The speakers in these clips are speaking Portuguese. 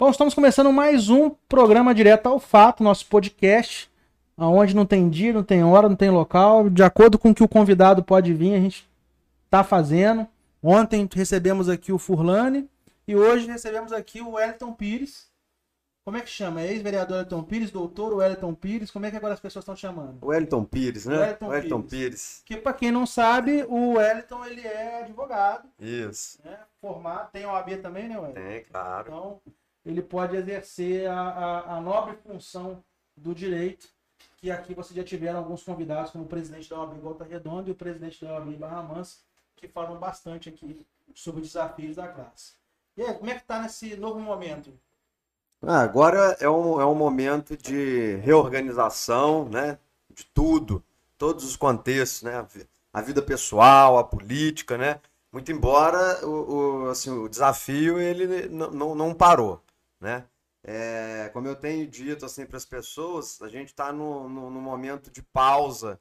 Bom, estamos começando mais um programa direto ao fato, nosso podcast, onde não tem dia, não tem hora, não tem local, de acordo com o que o convidado pode vir, a gente está fazendo. Ontem recebemos aqui o Furlane e hoje recebemos aqui o Wellington Pires. Como é que chama? Ex-vereador Wellington Pires, doutor Wellington Pires, como é que agora as pessoas estão chamando? Wellington Pires, né? Wellington Wellington Pires. Pires. Que para quem não sabe, o Wellington ele é advogado, Isso. né? Formado, tem OAB também, né, Wellington? Tem, claro. Então, ele pode exercer a, a, a nobre função do direito, que aqui vocês já tiveram alguns convidados, como o presidente da OAB Volta Redonda e o presidente da OAB Barra Mansa, que falam bastante aqui sobre os desafios da classe. E aí, como é que tá nesse novo momento? Ah, agora é um, é um momento de reorganização, né? De tudo, todos os contextos, né? A vi- A vida pessoal, a política, né? Muito embora o, o, assim, o desafio ele não, não parou, né? É, como eu tenho dito assim para as pessoas, a gente está no, no, no momento de pausa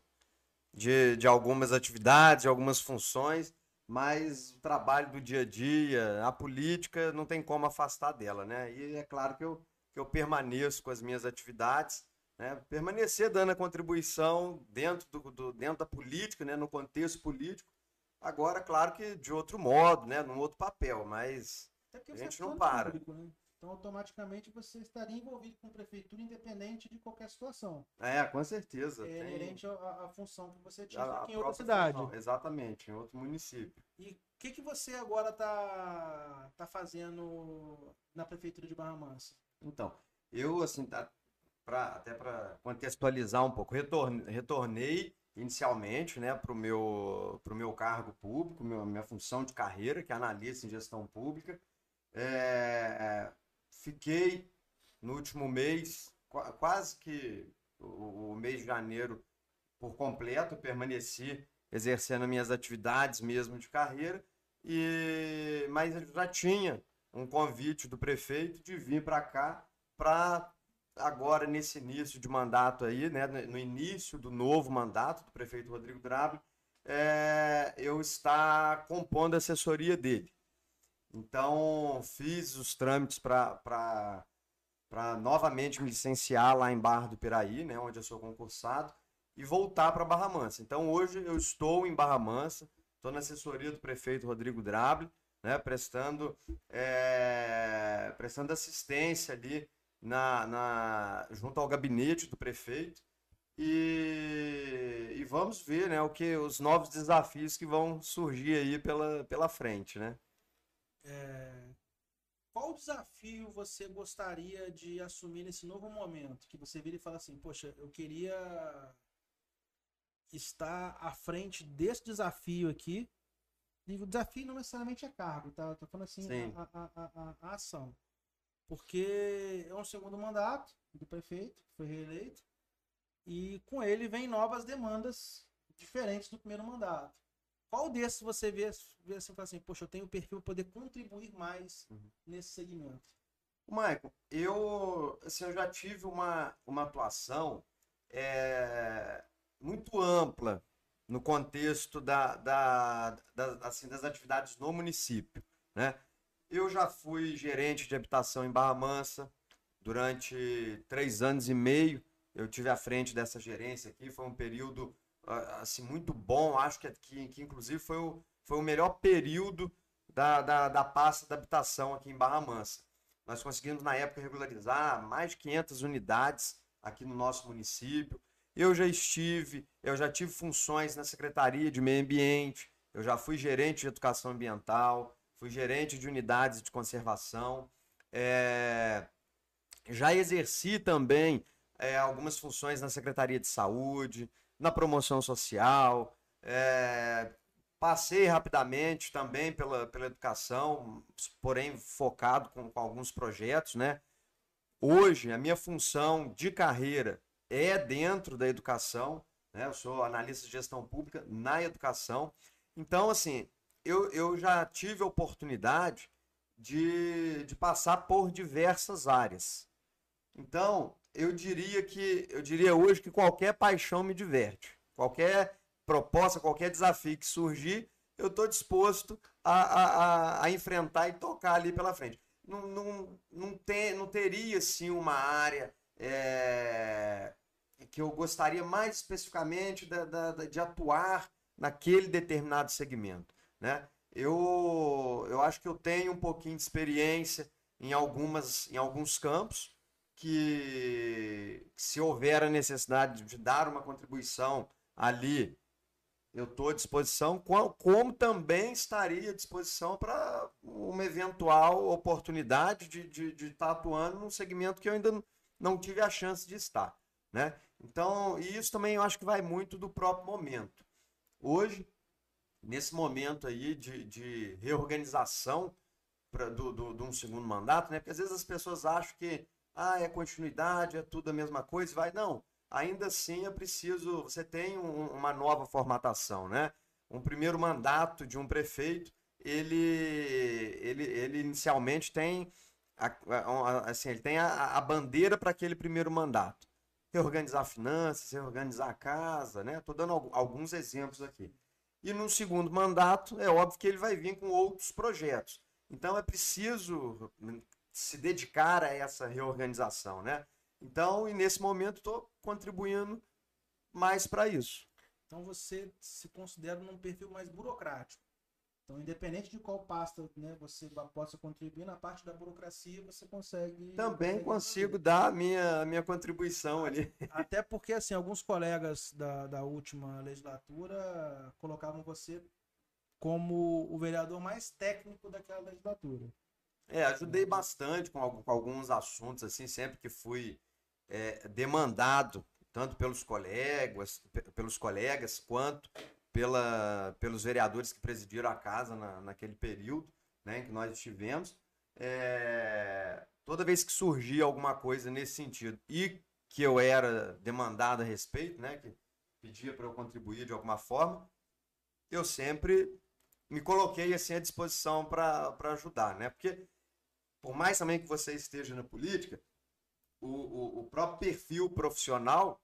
de, de algumas atividades, de algumas funções, mas o trabalho do dia a dia, a política, não tem como afastar dela, né? E é claro que eu, que eu permaneço com as minhas atividades, né? Permanecer dando a contribuição dentro, do, do- dentro da política, né? No contexto político. Agora, claro que de outro modo, né? Num outro papel, mas porque A você é gente não para. público, né? Então, automaticamente, você estaria envolvido com a prefeitura, independente de qualquer situação. é, com certeza. É tem inerente à- à função que você tinha a- a aqui em outra cidade. função, Exatamente, em outro município. E o que, que você agora tá, tá fazendo na prefeitura de Barra Mansa? Então, eu, assim, tá- pra, até para contextualizar um pouco, retorn- retornei inicialmente, né, para o meu, pro meu cargo público, meu- minha função de carreira, que é analista em gestão pública. É, fiquei no último mês, qua- quase que o, mês de janeiro por completo, permaneci exercendo minhas atividades mesmo de carreira, e, mas eu já tinha um convite do prefeito de vir para cá para agora nesse início de mandato aí, né, no início do novo mandato do prefeito Rodrigo Drable, é, eu estar compondo a assessoria dele. Então fiz os trâmites para novamente me licenciar lá em Barra do Piraí, né, onde eu sou concursado, e voltar para Barra Mansa. Então hoje eu estou em Barra Mansa, estou na assessoria do prefeito Rodrigo Drable, né, prestando, é, prestando assistência ali na, na, junto ao gabinete do prefeito. E, e vamos ver né, o que, os novos desafios que vão surgir aí pela, pela frente. Né? Qual desafio você gostaria de assumir nesse novo momento? Que você vira e fala assim, poxa, eu queria estar à frente desse desafio aqui. E o desafio não necessariamente é cargo, tá? Eu tô falando assim, Sim. a, a- a- a- ação. Porque é um segundo mandato do prefeito, foi reeleito, e com ele vem novas demandas diferentes do primeiro mandato. Qual desses você vê, vê assim, fala assim, poxa, eu tenho perfil para poder contribuir mais Uhum. nesse segmento? Michael, eu, assim, eu já tive uma, uma atuação é, muito ampla no contexto da, da, da- assim, das atividades no município, né? Eu já fui gerente de habitação em Barra Mansa durante três anos e meio. Eu tive à frente dessa gerência aqui, foi um período assim muito bom. Acho que, que, que inclusive foi o, foi o melhor período da, da, da pasta da habitação aqui em Barra Mansa. Nós conseguimos, na época, regularizar mais de 500 unidades aqui no nosso município. Eu já estive, eu já tive funções na Secretaria de Meio Ambiente, eu já fui gerente de educação ambiental, fui gerente de unidades de conservação, é, já exerci também é, algumas funções na Secretaria de Saúde, na promoção social, é, Passei rapidamente também pela, pela educação, porém focado com, com alguns projetos, né? Hoje, a minha função de carreira é dentro da educação, né? Eu sou analista de gestão pública na educação. Então, assim, eu, eu já tive a oportunidade de, de passar por diversas áreas. Então, eu diria que eu diria hoje que qualquer paixão me diverte. Qualquer proposta, qualquer desafio que surgir, eu estou disposto a, a, a, enfrentar e tocar ali pela frente. não, não, não, não teria assim uma área é, que eu gostaria mais especificamente da, da, de atuar naquele determinado segmento. Né? Eu, eu acho que eu tenho um pouquinho de experiência em, algumas, em alguns campos que, se houver a necessidade de dar uma contribuição ali, eu estou à disposição, como também estaria à disposição para uma eventual oportunidade de, de, de estar atuando num segmento que eu ainda não tive a chance de estar. Né? Então, isso também eu acho que vai muito do próprio momento. Hoje, nesse momento aí de, de reorganização pra, do, do, de um segundo mandato, né? Porque às vezes as pessoas acham que ah, é continuidade, é tudo a mesma coisa, vai. Não, ainda assim é preciso. Você tem um, uma nova formatação, né? Um primeiro mandato de um prefeito, ele, ele, ele inicialmente tem. A, a, assim, ele tem a, a bandeira para aquele primeiro mandato reorganizar finanças, reorganizar a casa, né? Estou dando alguns exemplos aqui. E no segundo mandato, é óbvio que ele vai vir com outros projetos. Então é preciso se dedicar a essa reorganização, né? Então, e nesse momento, estou contribuindo mais para isso. Então você se considera num perfil mais burocrático. Então, independente de qual pasta né, você possa contribuir, na parte da burocracia você consegue. Também consigo dar a minha, minha contribuição ali. Até porque, assim, alguns colegas da, da última legislatura colocavam você como o vereador mais técnico daquela legislatura. É, ajudei bastante com, com alguns assuntos, assim, sempre que fui é, demandado, tanto pelos colegas, pelos colegas, quanto pela, pelos vereadores que presidiram a casa na, naquele período né, em que nós estivemos. É, toda vez que surgia alguma coisa nesse sentido e que eu era demandado a respeito, né, que pedia para eu contribuir de alguma forma, eu sempre me coloquei assim à disposição para ajudar, né? Porque por mais também que você esteja na política, o, o, o próprio perfil profissional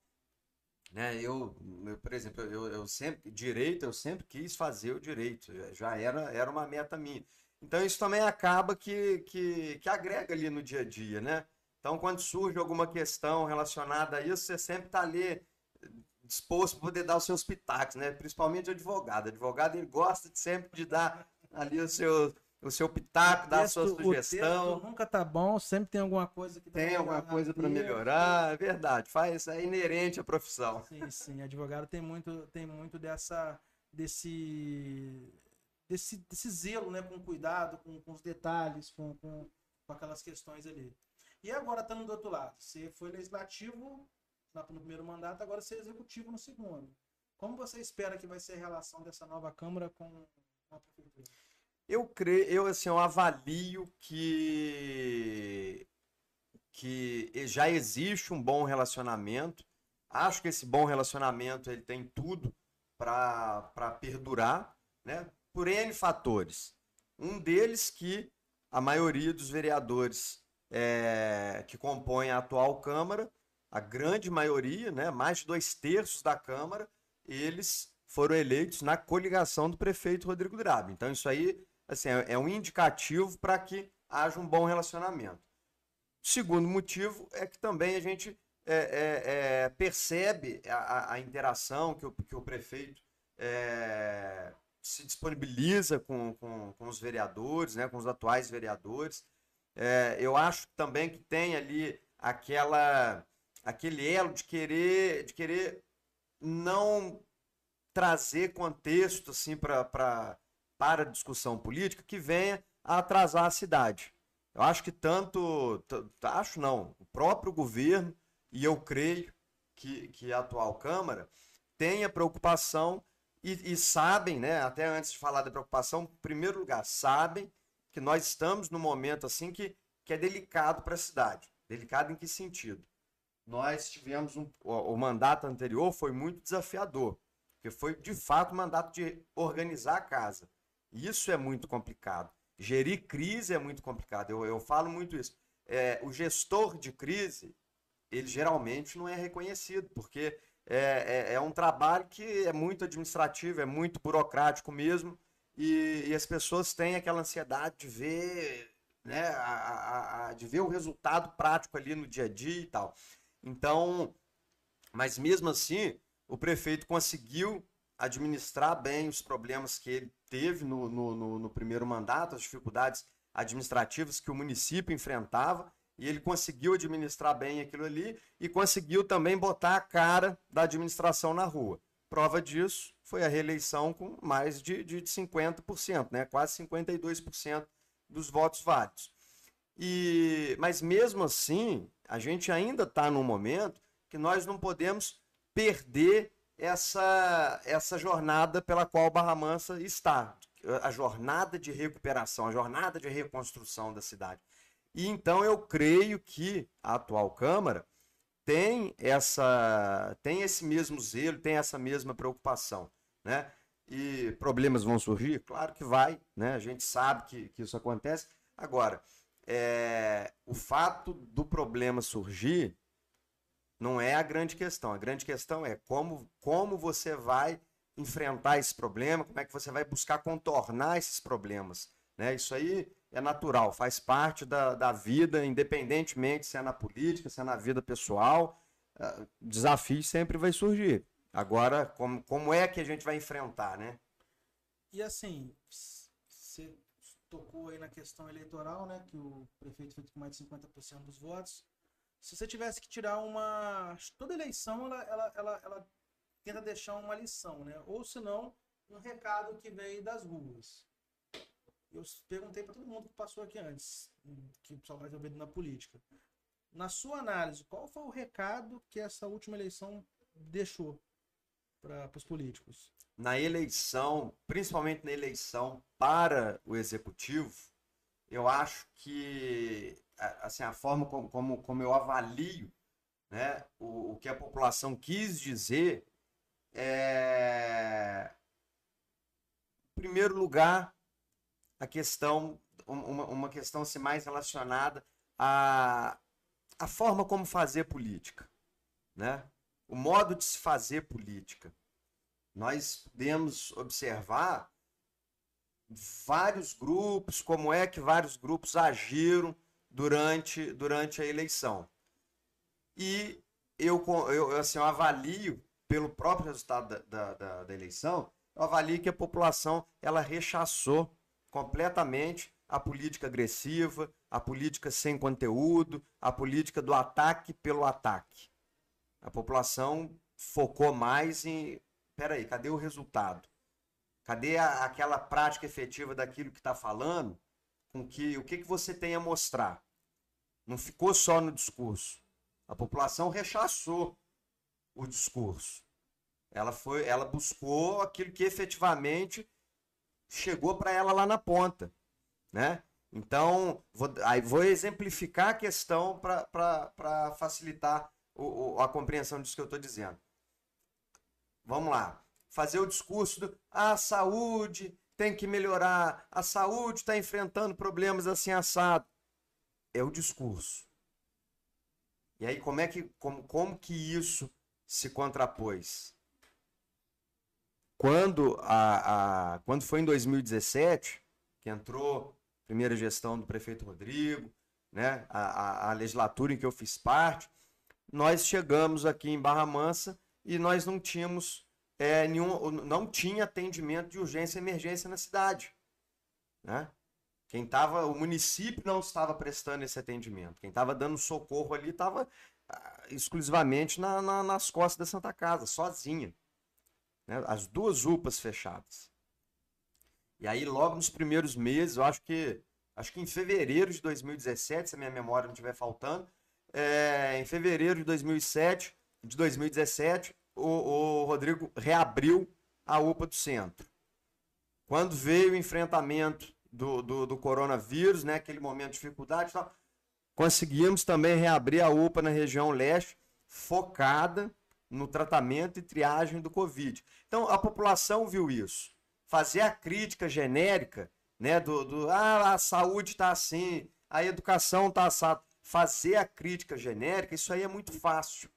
né? Eu, eu, por exemplo, eu, eu sempre, direito, eu sempre quis fazer o direito, já era, era uma meta minha. Então isso também acaba que, que, que agrega ali no dia a dia, né? Então quando surge alguma questão relacionada a isso, você sempre está ali disposto para poder dar os seus pitacos, né? Principalmente advogado. Advogado ele gosta de sempre de dar ali o seu, o seu pitaco, dar a sua sugestão. nunca tá bom, sempre tem alguma coisa que tem alguma coisa para melhorar, é verdade. Faz é inerente à profissão. Sim, sim, advogado tem muito tem muito dessa desse desse, desse zelo, né, com cuidado, com, com os detalhes, com, com, com aquelas questões ali. E agora estando do outro lado, você foi legislativo no primeiro mandato, agora você é executivo no segundo. Como você espera que vai ser a relação dessa nova Câmara com a Prefeitura? Eu creio, eu assim, eu avalio que que já existe um bom relacionamento. Acho que esse bom relacionamento ele tem tudo para perdurar, né? Por N fatores. Um deles que a maioria dos vereadores é, que compõem a atual Câmara, a grande maioria, né, mais de dois terços da Câmara, eles foram eleitos na coligação do prefeito Rodrigo Grabe. Então isso aí assim, é, é um indicativo para que haja um bom relacionamento. O segundo motivo é que também a gente é, é, é, percebe a, a, interação que o, que o prefeito é, se disponibiliza com, com, com, os vereadores, né, com os atuais vereadores. É, eu acho também que tem ali aquela aquele elo de querer de querer não trazer contexto assim para para discussão política que venha a atrasar a cidade. Eu acho que tanto, acho não, o próprio governo, e eu creio que, que a atual Câmara tenha preocupação e, e sabem, né, até antes de falar da preocupação, em primeiro lugar, sabem que nós estamos num momento assim que, que é delicado para a cidade. Delicado em que sentido? Nós tivemos um, o, o mandato anterior foi muito desafiador, porque foi de fato o mandato de organizar a casa. Isso é muito complicado. Gerir crise é muito complicado. Eu, eu falo muito isso. É, o gestor de crise, ele geralmente não é reconhecido, porque é, é, é, um trabalho que é muito administrativo, é muito burocrático mesmo, e, e, as pessoas têm aquela ansiedade de ver né, a, a, de ver o resultado prático ali no dia a dia e tal. Então, mas mesmo assim, o prefeito conseguiu administrar bem os problemas que ele teve no, no, no, no primeiro mandato, as dificuldades administrativas que o município enfrentava, e ele conseguiu administrar bem aquilo ali e conseguiu também botar a cara da administração na rua. Prova disso foi a reeleição com mais de, de 50%, né? quase 52% dos votos válidos. E, mas mesmo assim, a gente ainda está num momento que nós não podemos perder essa, essa jornada pela qual Barra Mansa está, a jornada de recuperação, a jornada de reconstrução da cidade. E então eu creio que a atual Câmara tem essa tem esse mesmo zelo, tem essa mesma preocupação, né? E problemas vão surgir? Claro que vai, né? A gente sabe que, que isso acontece. Agora, é, o fato do problema surgir não é a grande questão. A grande questão é como, como você vai enfrentar esse problema, como é que você vai buscar contornar esses problemas. Né? Isso aí é natural, faz parte da, da vida, independentemente se é na política, se é na vida pessoal. Uh, desafio sempre vai surgir. Agora, como, como é que a gente vai enfrentar, né? E assim, você tocou aí na questão eleitoral, né? Que o prefeito fez com mais de 50% dos votos. Se você tivesse que tirar uma. Toda eleição ela, ela, ela, ela tenta deixar uma lição, né? Ou se não, um recado que vem das ruas. Eu perguntei para todo mundo que passou aqui antes, que o pessoal vai ter ouvido na política. Na sua análise, qual foi o recado que essa última eleição deixou para os políticos? Na eleição, principalmente na eleição para o executivo, eu acho que assim a forma como, como, como eu avalio né, o, o que a população quis dizer é em primeiro lugar a questão uma, uma questão assim, mais relacionada à, à forma como fazer política né o modo de se fazer política. Nós podemos observar vários grupos, como é que vários grupos agiram durante, durante a eleição. E eu, eu, assim, eu avalio, pelo próprio resultado da, da, da, eleição, eu avalio que a população ela rechaçou completamente a política agressiva, a política sem conteúdo, a política do ataque pelo ataque. A população focou mais em. Peraí, cadê o resultado? Cadê a, aquela prática efetiva daquilo que está falando? Com que o que, que você tem a mostrar? Não ficou só no discurso. A população rechaçou o discurso. Ela foi, ela buscou aquilo que efetivamente chegou para ela lá na ponta, né? Então, vou, aí vou exemplificar a questão para facilitar o, o, a compreensão disso que eu estou dizendo. Vamos lá. Fazer o discurso do a saúde tem que melhorar, a saúde está enfrentando problemas assim assado. É o discurso. E aí, como é que, como, como que isso se contrapôs? Quando, a, a, quando foi em 2017, que entrou a primeira gestão do prefeito Rodrigo, né, a, a, a legislatura em que eu fiz parte, nós chegamos aqui em Barra Mansa e nós não tínhamos é, nenhum, não tinha atendimento de urgência e emergência na cidade. Né? Quem estava, o município não estava prestando esse atendimento. Quem estava dando socorro ali estava ah, exclusivamente na, na, nas costas da Santa Casa, sozinha. Né? As duas UPAs fechadas. E aí, logo nos primeiros meses, eu acho que acho que em fevereiro de 2017, se a minha memória não estiver faltando, é, em fevereiro de 2007, de 2017, o, o Rodrigo reabriu a UPA do centro. Quando veio o enfrentamento do, do, do coronavírus, né, aquele momento de dificuldade, tal, conseguimos também reabrir a UPA na região leste, focada no tratamento e triagem do Covid. Então a população viu isso. Fazer a crítica genérica, né, do, do ah, a saúde está assim, a educação está assado fazer a crítica genérica, isso aí é muito fácil.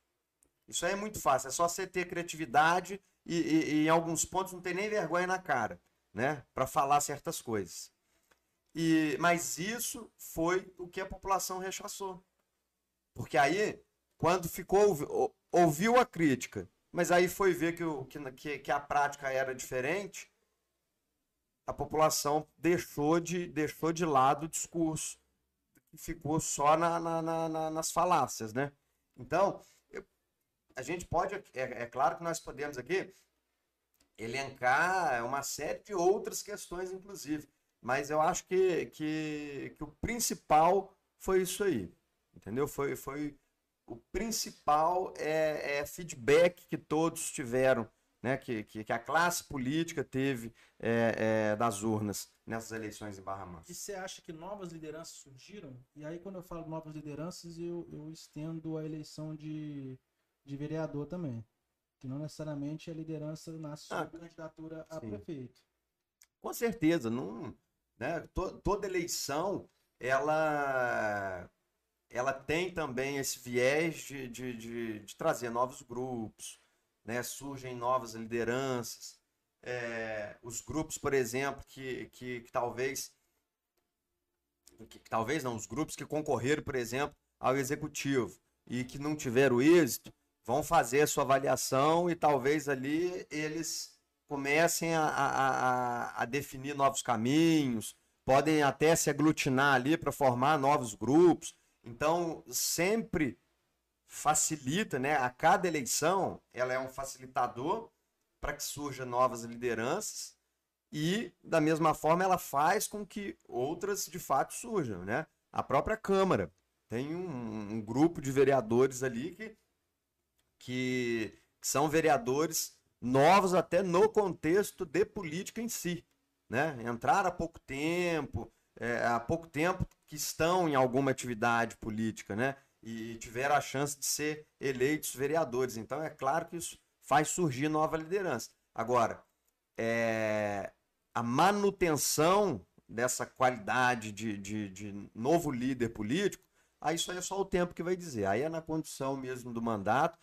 Isso aí é muito fácil. É só você ter criatividade e, e, e em alguns pontos não ter nem vergonha na cara, né? Para falar certas coisas. E, mas isso foi o que a população rechaçou. Porque aí, quando ficou, ouviu a crítica, mas aí foi ver que, o, que, que a prática era diferente, a população deixou de, deixou de lado o discurso ficou só na, na, na, nas falácias, né? Então, a gente pode, é, é claro que nós podemos aqui elencar uma série de outras questões, inclusive. Mas eu acho que, que, que o principal foi isso aí. Entendeu? Foi, foi o principal é, é feedback que todos tiveram, né? que, que, que a classe política teve é, é, das urnas nessas eleições em Barra Mansa. E você acha que novas lideranças surgiram? E aí, quando eu falo novas lideranças, eu, eu estendo a eleição de, de vereador também. Que não necessariamente a liderança nasce ah, candidatura a sim. prefeito. Com certeza, não, né? toda eleição ela ela tem também esse viés de, de, de, de trazer novos grupos, né? surgem novas lideranças. É, os grupos, por exemplo, que, que, que talvez. Que, que, talvez não, os grupos que concorreram, por exemplo, ao executivo e que não tiveram êxito, vão fazer a sua avaliação e talvez ali eles comecem a, a, a, definir novos caminhos, podem até se aglutinar ali para formar novos grupos. Então, sempre facilita, né? A cada eleição, ela é um facilitador para que surjam novas lideranças e, da mesma forma, ela faz com que outras de fato surjam, né? A própria Câmara tem um, um grupo de vereadores ali que, que são vereadores novos até no contexto de política em si. Né? Entraram há pouco tempo, é, há pouco tempo que estão em alguma atividade política, né? E tiveram a chance de ser eleitos vereadores. Então é claro que isso faz surgir nova liderança. Agora, é, a manutenção dessa qualidade de, de, de novo líder político, aí isso aí é só o tempo que vai dizer. Aí é na condição mesmo do mandato.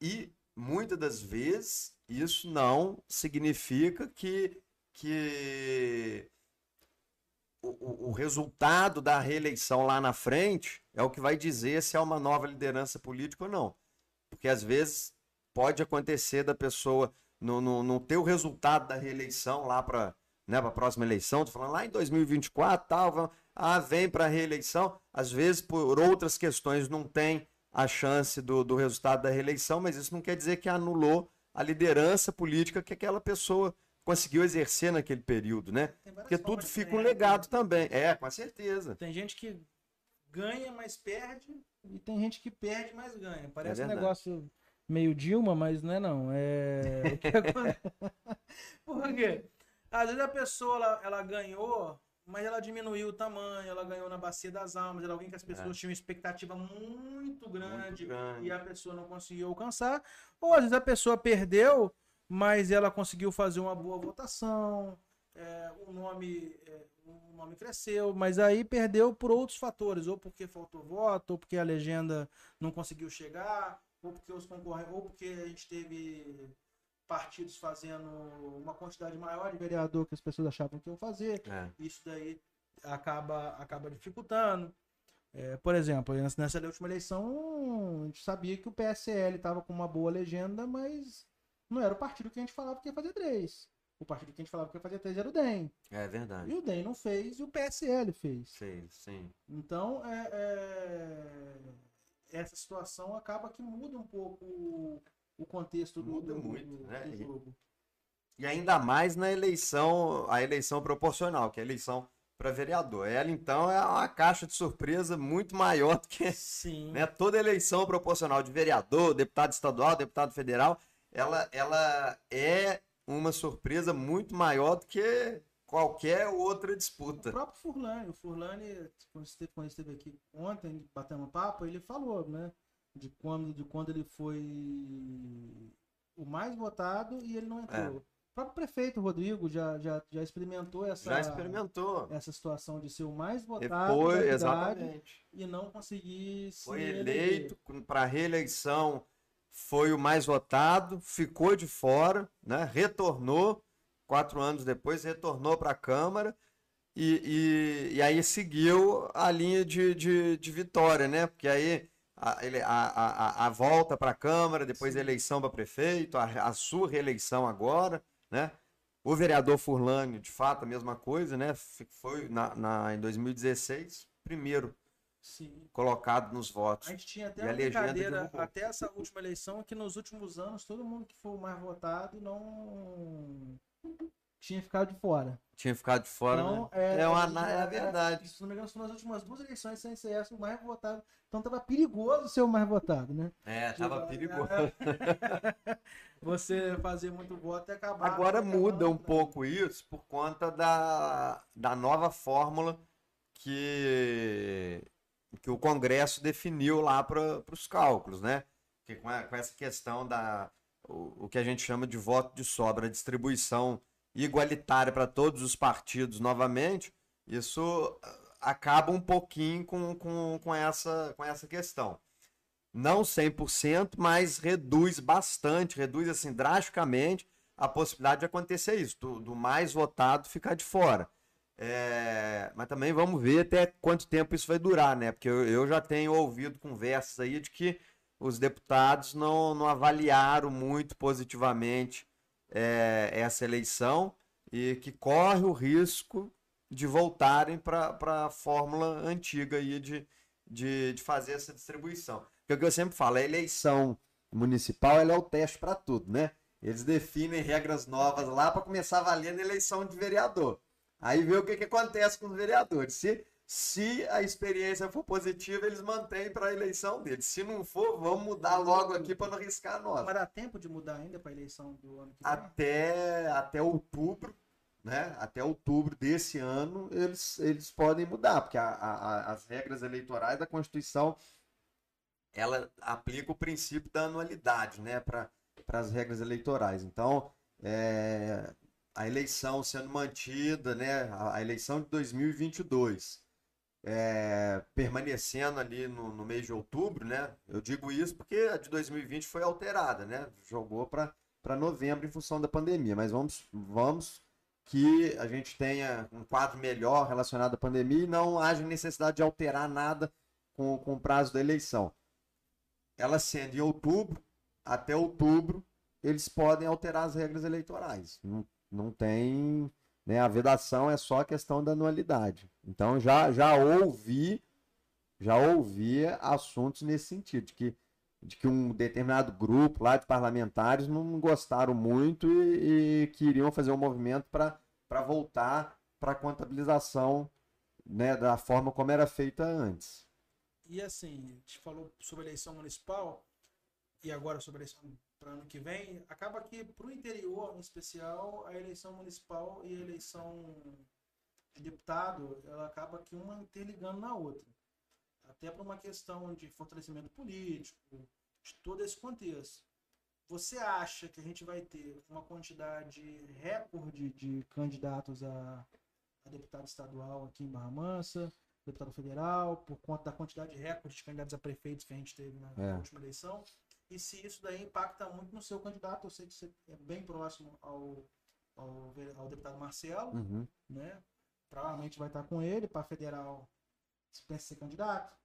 E muitas das vezes isso não significa que, que o, o, resultado da reeleição lá na frente é o que vai dizer se é uma nova liderança política ou não. Porque às vezes pode acontecer da pessoa não, não, ter o resultado da reeleição lá para né, a próxima eleição, tô falando lá em 2024, tal, ah, vem para a reeleição, às vezes por outras questões não tem a chance do, do resultado da reeleição, mas isso não quer dizer que anulou a liderança política que aquela pessoa conseguiu exercer naquele período, né? Porque tudo fica um legado né? também. É, com certeza. Tem gente que ganha, mas perde, e tem gente que perde, mas ganha. Parece é um negócio meio Dilma, mas não é não. É. Por quê? Às vezes a pessoa ela, ela ganhou mas ela diminuiu o tamanho, ela ganhou na bacia das almas, era alguém que as pessoas é. tinham expectativa muito grande, muito grande, e a pessoa não conseguiu alcançar, ou às vezes a pessoa perdeu, mas ela conseguiu fazer uma boa votação, é, o, nome, é, o nome cresceu, mas aí perdeu por outros fatores, ou porque faltou voto, ou porque a legenda não conseguiu chegar, ou porque os concorrentes, ou porque a gente teve partidos fazendo uma quantidade maior de vereador que as pessoas achavam que iam fazer. É. Isso daí acaba, acaba dificultando. É, por exemplo, nessa última eleição, a gente sabia que o PSL estava com uma boa legenda, mas não era o partido que a gente falava que ia fazer três. O partido que a gente falava que ia fazer três era o DEM. É verdade. E o DEM não fez e o PSL fez. Sim, sim. Então, é, é... essa situação acaba que muda um pouco o contexto do, Muda muito, do, né? do jogo. E, e ainda mais na eleição, a eleição proporcional, que é a eleição para vereador. Ela, então, é uma caixa de surpresa muito maior do que Sim. Né, toda eleição proporcional de vereador, deputado estadual, deputado federal. Ela, ela é uma surpresa muito maior do que qualquer outra disputa. O próprio Furlane, o Furlane, quando esteve, quando esteve aqui ontem, batendo um papo, ele falou, né? De quando, de quando ele foi o mais votado e ele não entrou. É. O próprio prefeito Rodrigo já, já, já experimentou essa já experimentou essa situação de ser o mais votado foi, exatamente. e não conseguir foi eleito para reeleição foi o mais votado ficou de fora né retornou quatro anos depois retornou para a câmara e, e, e aí seguiu a linha de, de, de vitória, né? Porque aí a, ele, a, a, a volta para a Câmara, depois a eleição para prefeito, a, a sua reeleição agora, né? O vereador Furlani, de fato, a mesma coisa, né? Foi na, na em 2016, primeiro Sim. colocado nos votos. A gente tinha até uma brincadeira, até essa última eleição, que nos últimos anos todo mundo que foi o mais votado não tinha ficado de fora. Tinha ficado de fora, então, né? É, é, uma, é, a verdade. Se não me engano, nas últimas duas eleições sem ser essa, o mais votado. Então tava perigoso ser o mais votado, né? É, tava perigoso. Você fazer muito voto e acabar. Agora muda um pouco isso por conta da, da nova fórmula que, que o Congresso definiu lá para os cálculos, né? Que com, a, com essa questão da o, o que a gente chama de voto de sobra, distribuição igualitária para todos os partidos novamente, isso ah, acaba um pouquinho com, com, com, essa, com essa questão. Não 100%, mas reduz bastante, reduz assim drasticamente a possibilidade de acontecer isso, do, do mais votado ficar de fora. É, mas também vamos ver até quanto tempo isso vai durar, né? Porque eu, eu já tenho ouvido conversas aí de que os deputados não, não avaliaram muito positivamente é, essa eleição e que corre o risco de voltarem para a fórmula antiga aí de, de, de fazer essa distribuição. Porque o que eu sempre falo, a eleição municipal é o teste para tudo, né? Eles definem regras novas lá para começar a valer na eleição de vereador. Aí vê o que, que acontece com os vereadores. Se se a experiência for positiva, eles mantêm para a eleição deles. Se não for, vamos mudar logo aqui para não arriscar a nossa. Mas dá tempo de mudar ainda para a eleição do ano que vem? Até, até outubro, né? Até outubro desse ano, eles, eles podem mudar, porque a, a, as regras eleitorais da Constituição ela aplica o princípio da anualidade, né? Para as regras eleitorais. Então, é, a eleição sendo mantida, né? A, a eleição de 2022 é, permanecendo ali no, no, mês de outubro, né? Eu digo isso porque a de 2020 foi alterada, né? Jogou para novembro em função da pandemia, mas vamos, vamos que a gente tenha um quadro melhor relacionado à pandemia e não haja necessidade de alterar nada com, com o prazo da eleição. Ela sendo em outubro, até outubro, eles podem alterar as regras eleitorais. Não, não tem né? A vedação é só a questão da anualidade. Então já, já ouvi já ouvi assuntos nesse sentido, de que, de que um determinado grupo lá de parlamentares não gostaram muito e, e queriam fazer um movimento para voltar para a contabilização né, da forma como era feita antes. E assim, a gente falou sobre eleição municipal e agora sobre eleição para ano que vem, acaba que para o interior, em especial, a eleição municipal e a eleição de deputado, ela acaba que uma interligando na outra. Até para uma questão de fortalecimento político, de todo esse contexto. Você acha que a gente vai ter uma quantidade recorde de candidatos a, a deputado estadual aqui em Barra Mansa, deputado federal, por conta da quantidade recorde de candidatos a prefeitos que a gente teve na, é. última eleição? E se isso daí impacta muito no seu candidato. Eu sei que você é bem próximo ao, ao, ao deputado Marcelo, uhum. né? Provavelmente vai estar com ele para federal. Você pensa ser candidato?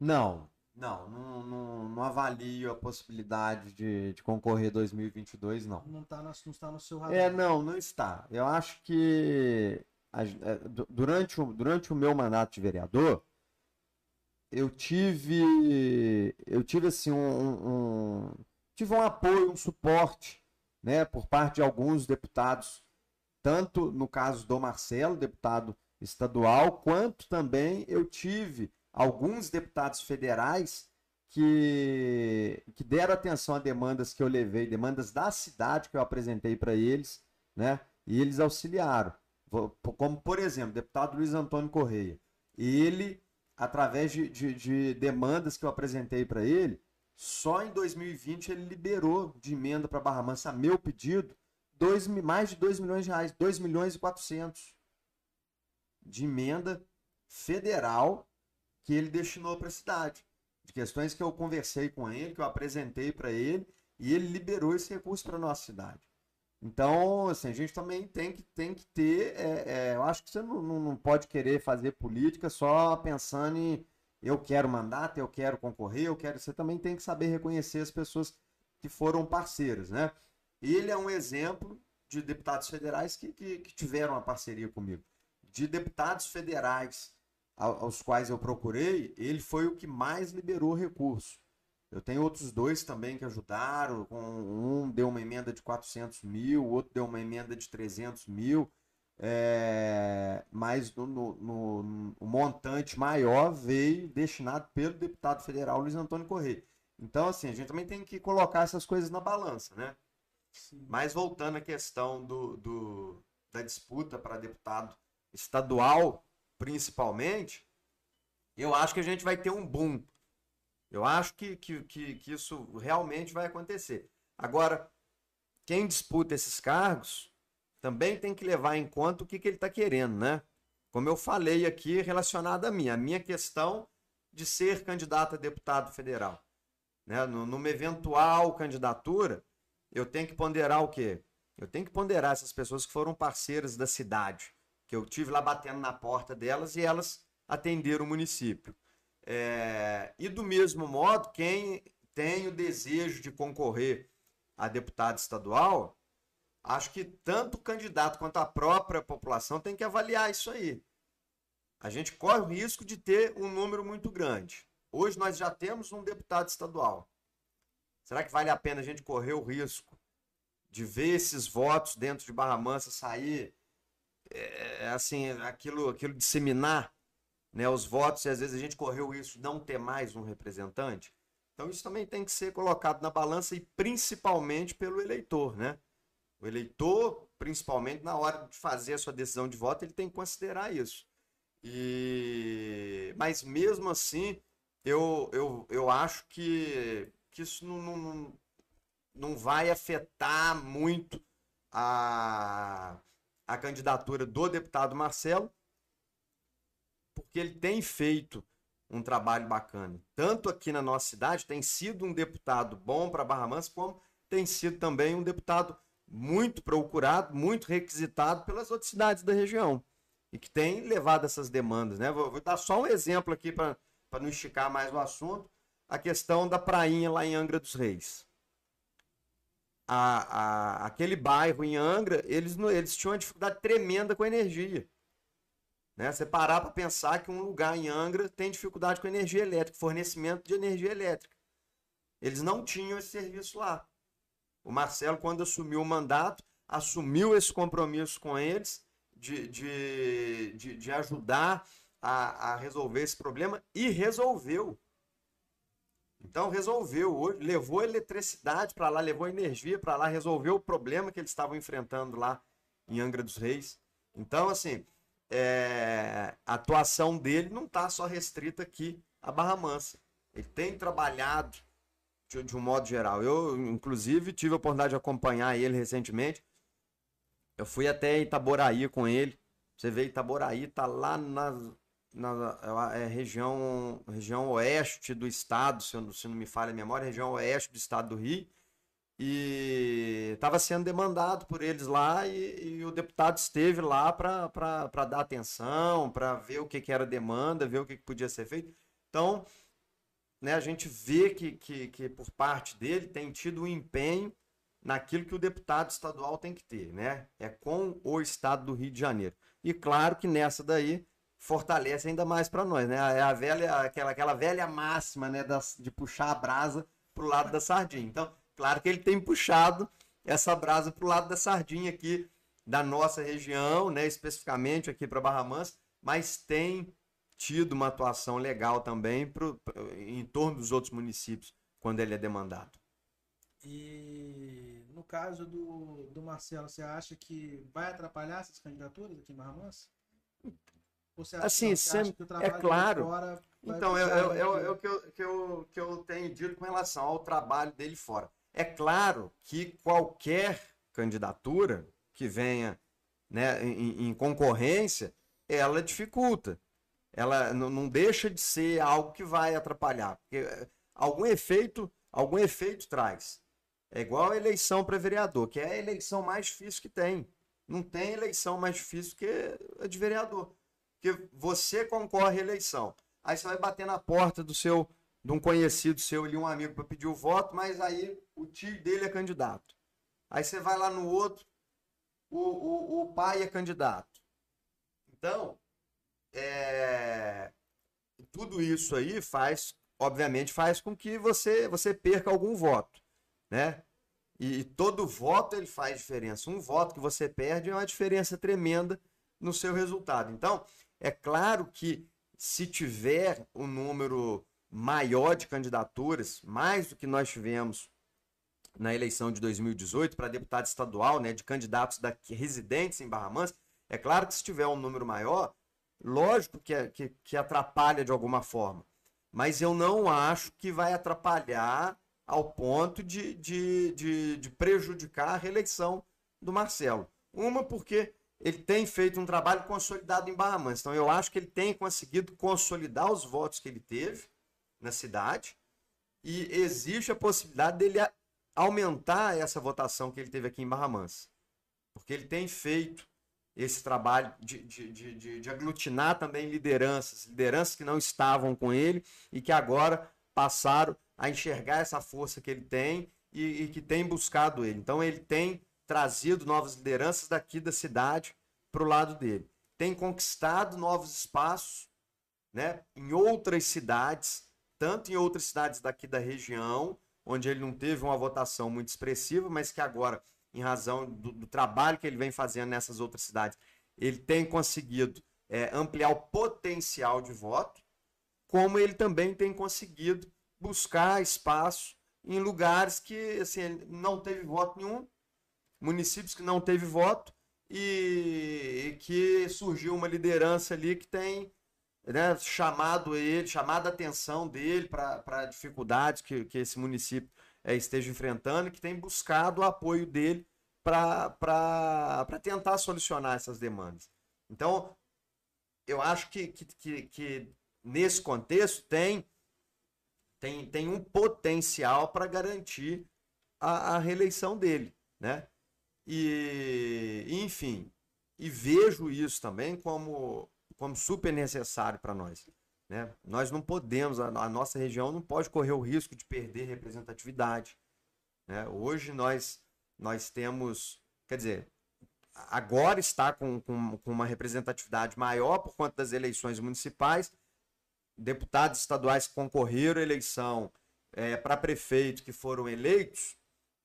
Não, não, não, não, não avalio a possibilidade de, de concorrer 2022, não. Não, tá no, não está no seu radar? É, não, não está. Eu acho que a, é, durante, o, durante o meu mandato de vereador, eu tive eu tive assim um, um, tive um apoio um suporte né por parte de alguns deputados tanto no caso do Marcelo deputado estadual quanto também eu tive alguns deputados federais que que deram atenção a demandas que eu levei demandas da cidade que eu apresentei para eles né e eles auxiliaram. Como por exemplo deputado Luiz Antônio Correia ele através de, de, de demandas que eu apresentei para ele, só em 2020 ele liberou de emenda para Barra Mansa, a meu pedido, dois, mais de 2 milhões de reais, 2 milhões e 400 de emenda federal que ele destinou para a cidade. De questões que eu conversei com ele, que eu apresentei para ele, e ele liberou esse recurso para nossa cidade. Então, assim, a gente também tem que, tem que ter. É, é, eu acho que você não, não pode querer fazer política só pensando em eu quero mandato, eu quero concorrer, eu quero. Você também tem que saber reconhecer as pessoas que foram parceiras, né? Ele é um exemplo de deputados federais que, que, que tiveram uma parceria comigo. De deputados federais aos quais eu procurei, ele foi o que mais liberou recurso. Eu tenho outros dois também que ajudaram. Um deu uma emenda de 400 mil, o outro deu uma emenda de 300 mil. É, mas no, no, no, o montante maior veio destinado pelo deputado federal Luiz Antônio Correia. Então, assim, a gente também tem que colocar essas coisas na balança, né? Sim. Mas voltando à questão do, do da disputa para deputado estadual, principalmente, eu acho que a gente vai ter um boom eu acho que, que, que, que isso realmente vai acontecer. Agora, quem disputa esses cargos também tem que levar em conta o que, que ele está querendo, né? Como eu falei aqui, relacionado a mim, a minha questão de ser candidato a deputado federal. Né? Numa eventual candidatura, eu tenho que ponderar o quê? Eu tenho que ponderar essas pessoas que foram parceiras da cidade, que eu tive lá batendo na porta delas e elas atenderam o município. É, e do mesmo modo, quem tem o desejo de concorrer a deputado estadual, acho que tanto o candidato quanto a própria população tem que avaliar isso aí. A gente corre o risco de ter um número muito grande. Hoje nós já temos um deputado estadual. Será que vale a pena a gente correr o risco de ver esses votos dentro de Barra Mansa sair, é, assim, aquilo, aquilo disseminar né, os votos, e às vezes a gente correu isso não ter mais um representante. Então isso também tem que ser colocado na balança e principalmente pelo eleitor, né? O eleitor, principalmente na hora de fazer a sua decisão de voto, ele tem que considerar isso. E mas mesmo assim, eu, eu, eu acho que, que isso não, não, não vai afetar muito a, a candidatura do deputado Marcelo, porque ele tem feito um trabalho bacana. Tanto aqui na nossa cidade, tem sido um deputado bom para Barra Mansa, como tem sido também um deputado muito procurado, muito requisitado pelas outras cidades da região. E que tem levado essas demandas. Né? Vou, vou dar só um exemplo aqui para não esticar mais o assunto. A questão da prainha lá em Angra dos Reis. A, a, aquele bairro em Angra, eles, eles tinham uma dificuldade tremenda com a energia. Né? Você parar para pensar que um lugar em Angra tem dificuldade com energia elétrica, fornecimento de energia elétrica. Eles não tinham esse serviço lá. O Marcelo, quando assumiu o mandato, assumiu esse compromisso com eles de, de, de, de ajudar a, a resolver esse problema e resolveu. Então resolveu, levou eletricidade para lá, levou energia para lá, resolveu o problema que eles estavam enfrentando lá em Angra dos Reis. Então, assim, é, a atuação dele não está só restrita aqui a Barra Mansa. Ele tem trabalhado de, de, um modo geral. Eu, inclusive, tive a oportunidade de acompanhar ele recentemente. Eu fui até Itaboraí com ele. Você vê, Itaboraí tá lá na, na é, região, região oeste do estado, se, eu, se não me falha a memória, região oeste do estado do Rio e estava sendo demandado por eles lá e, e o deputado esteve lá para dar atenção, para ver o que, que era demanda, ver o que, que podia ser feito. Então, né, a gente vê que, que, que por parte dele tem tido um empenho naquilo que o deputado estadual tem que ter, né? É com o estado do Rio de Janeiro. E claro que nessa daí fortalece ainda mais para nós, né? É a velha, aquela, aquela velha máxima, né, das, de puxar a brasa pro lado da sardinha. Então, Claro que ele tem puxado essa brasa para o lado da sardinha aqui da nossa região, né, especificamente aqui para Barra Mansa, mas tem tido uma atuação legal também pro, em torno dos outros municípios quando ele é demandado. E no caso do, do Marcelo, você acha que vai atrapalhar essas candidaturas aqui em Barra Mansa? assim, sempre, é claro. Então, é, é, é, é, o que eu, que, eu, que eu tenho dito com relação ao trabalho dele fora. É claro que qualquer candidatura que venha né, em, em concorrência, ela dificulta. Ela não deixa de ser algo que vai atrapalhar. Porque eh, algum efeito, algum efeito traz. É igual a eleição para vereador, que é a eleição mais difícil que tem. Não tem eleição mais difícil que a de vereador. Porque você concorre à eleição. Aí você vai bater na porta do seu, de um conhecido seu ali, um amigo, para pedir o voto, mas aí o tio dele é candidato. Aí você vai lá no outro, o, o, o pai é candidato. Então, é, tudo isso aí faz, obviamente, faz com que você, você perca algum voto, né? E, e todo voto ele faz diferença. Um voto que você perde é uma diferença tremenda no seu resultado. Então, é claro que se tiver um número maior de candidaturas, mais do que nós tivemos na eleição de 2018 para deputado estadual, né, de candidatos daqui, residentes em Barra Mansa, é claro que se tiver um número maior, lógico que, é, que, que atrapalha de alguma forma. Mas eu não acho que vai atrapalhar ao ponto de, de, de, de prejudicar a reeleição do Marcelo. Uma, porque ele tem feito um trabalho consolidado em Barra Mansa. Então, eu acho que ele tem conseguido consolidar os votos que ele teve na cidade. E existe a possibilidade dele aumentar essa votação que ele teve aqui em Barra Mansa. Porque ele tem feito esse trabalho de, de, de, de, aglutinar também lideranças, lideranças que não estavam com ele e que agora passaram a enxergar essa força que ele tem e, e que tem buscado ele. Então ele tem trazido novas lideranças daqui da cidade para o lado dele. Tem conquistado novos espaços né, em outras cidades, tanto em outras cidades daqui da região, onde ele não teve uma votação muito expressiva, mas que agora em razão do, do, trabalho que ele vem fazendo nessas outras cidades, ele tem conseguido é, ampliar o potencial de voto, como ele também tem conseguido buscar espaço em lugares que assim, não teve voto nenhum, municípios que não teve voto, e, e que surgiu uma liderança ali que tem né, chamado ele, chamado a atenção dele para dificuldades que, que esse município é, esteja enfrentando que tem buscado o apoio dele para tentar solucionar essas demandas. Então, eu acho que, que, que, que nesse contexto tem, tem, tem um potencial para garantir a, a, reeleição dele. Né? E, enfim, e vejo isso também como, como super necessário para nós. Né? Nós não podemos, a, a, nossa região não pode correr o risco de perder representatividade. Né? Hoje nós, nós temos, quer dizer, agora está com, com, com uma representatividade maior por conta das eleições municipais. Deputados estaduais que concorreram à eleição é, para prefeito que foram eleitos,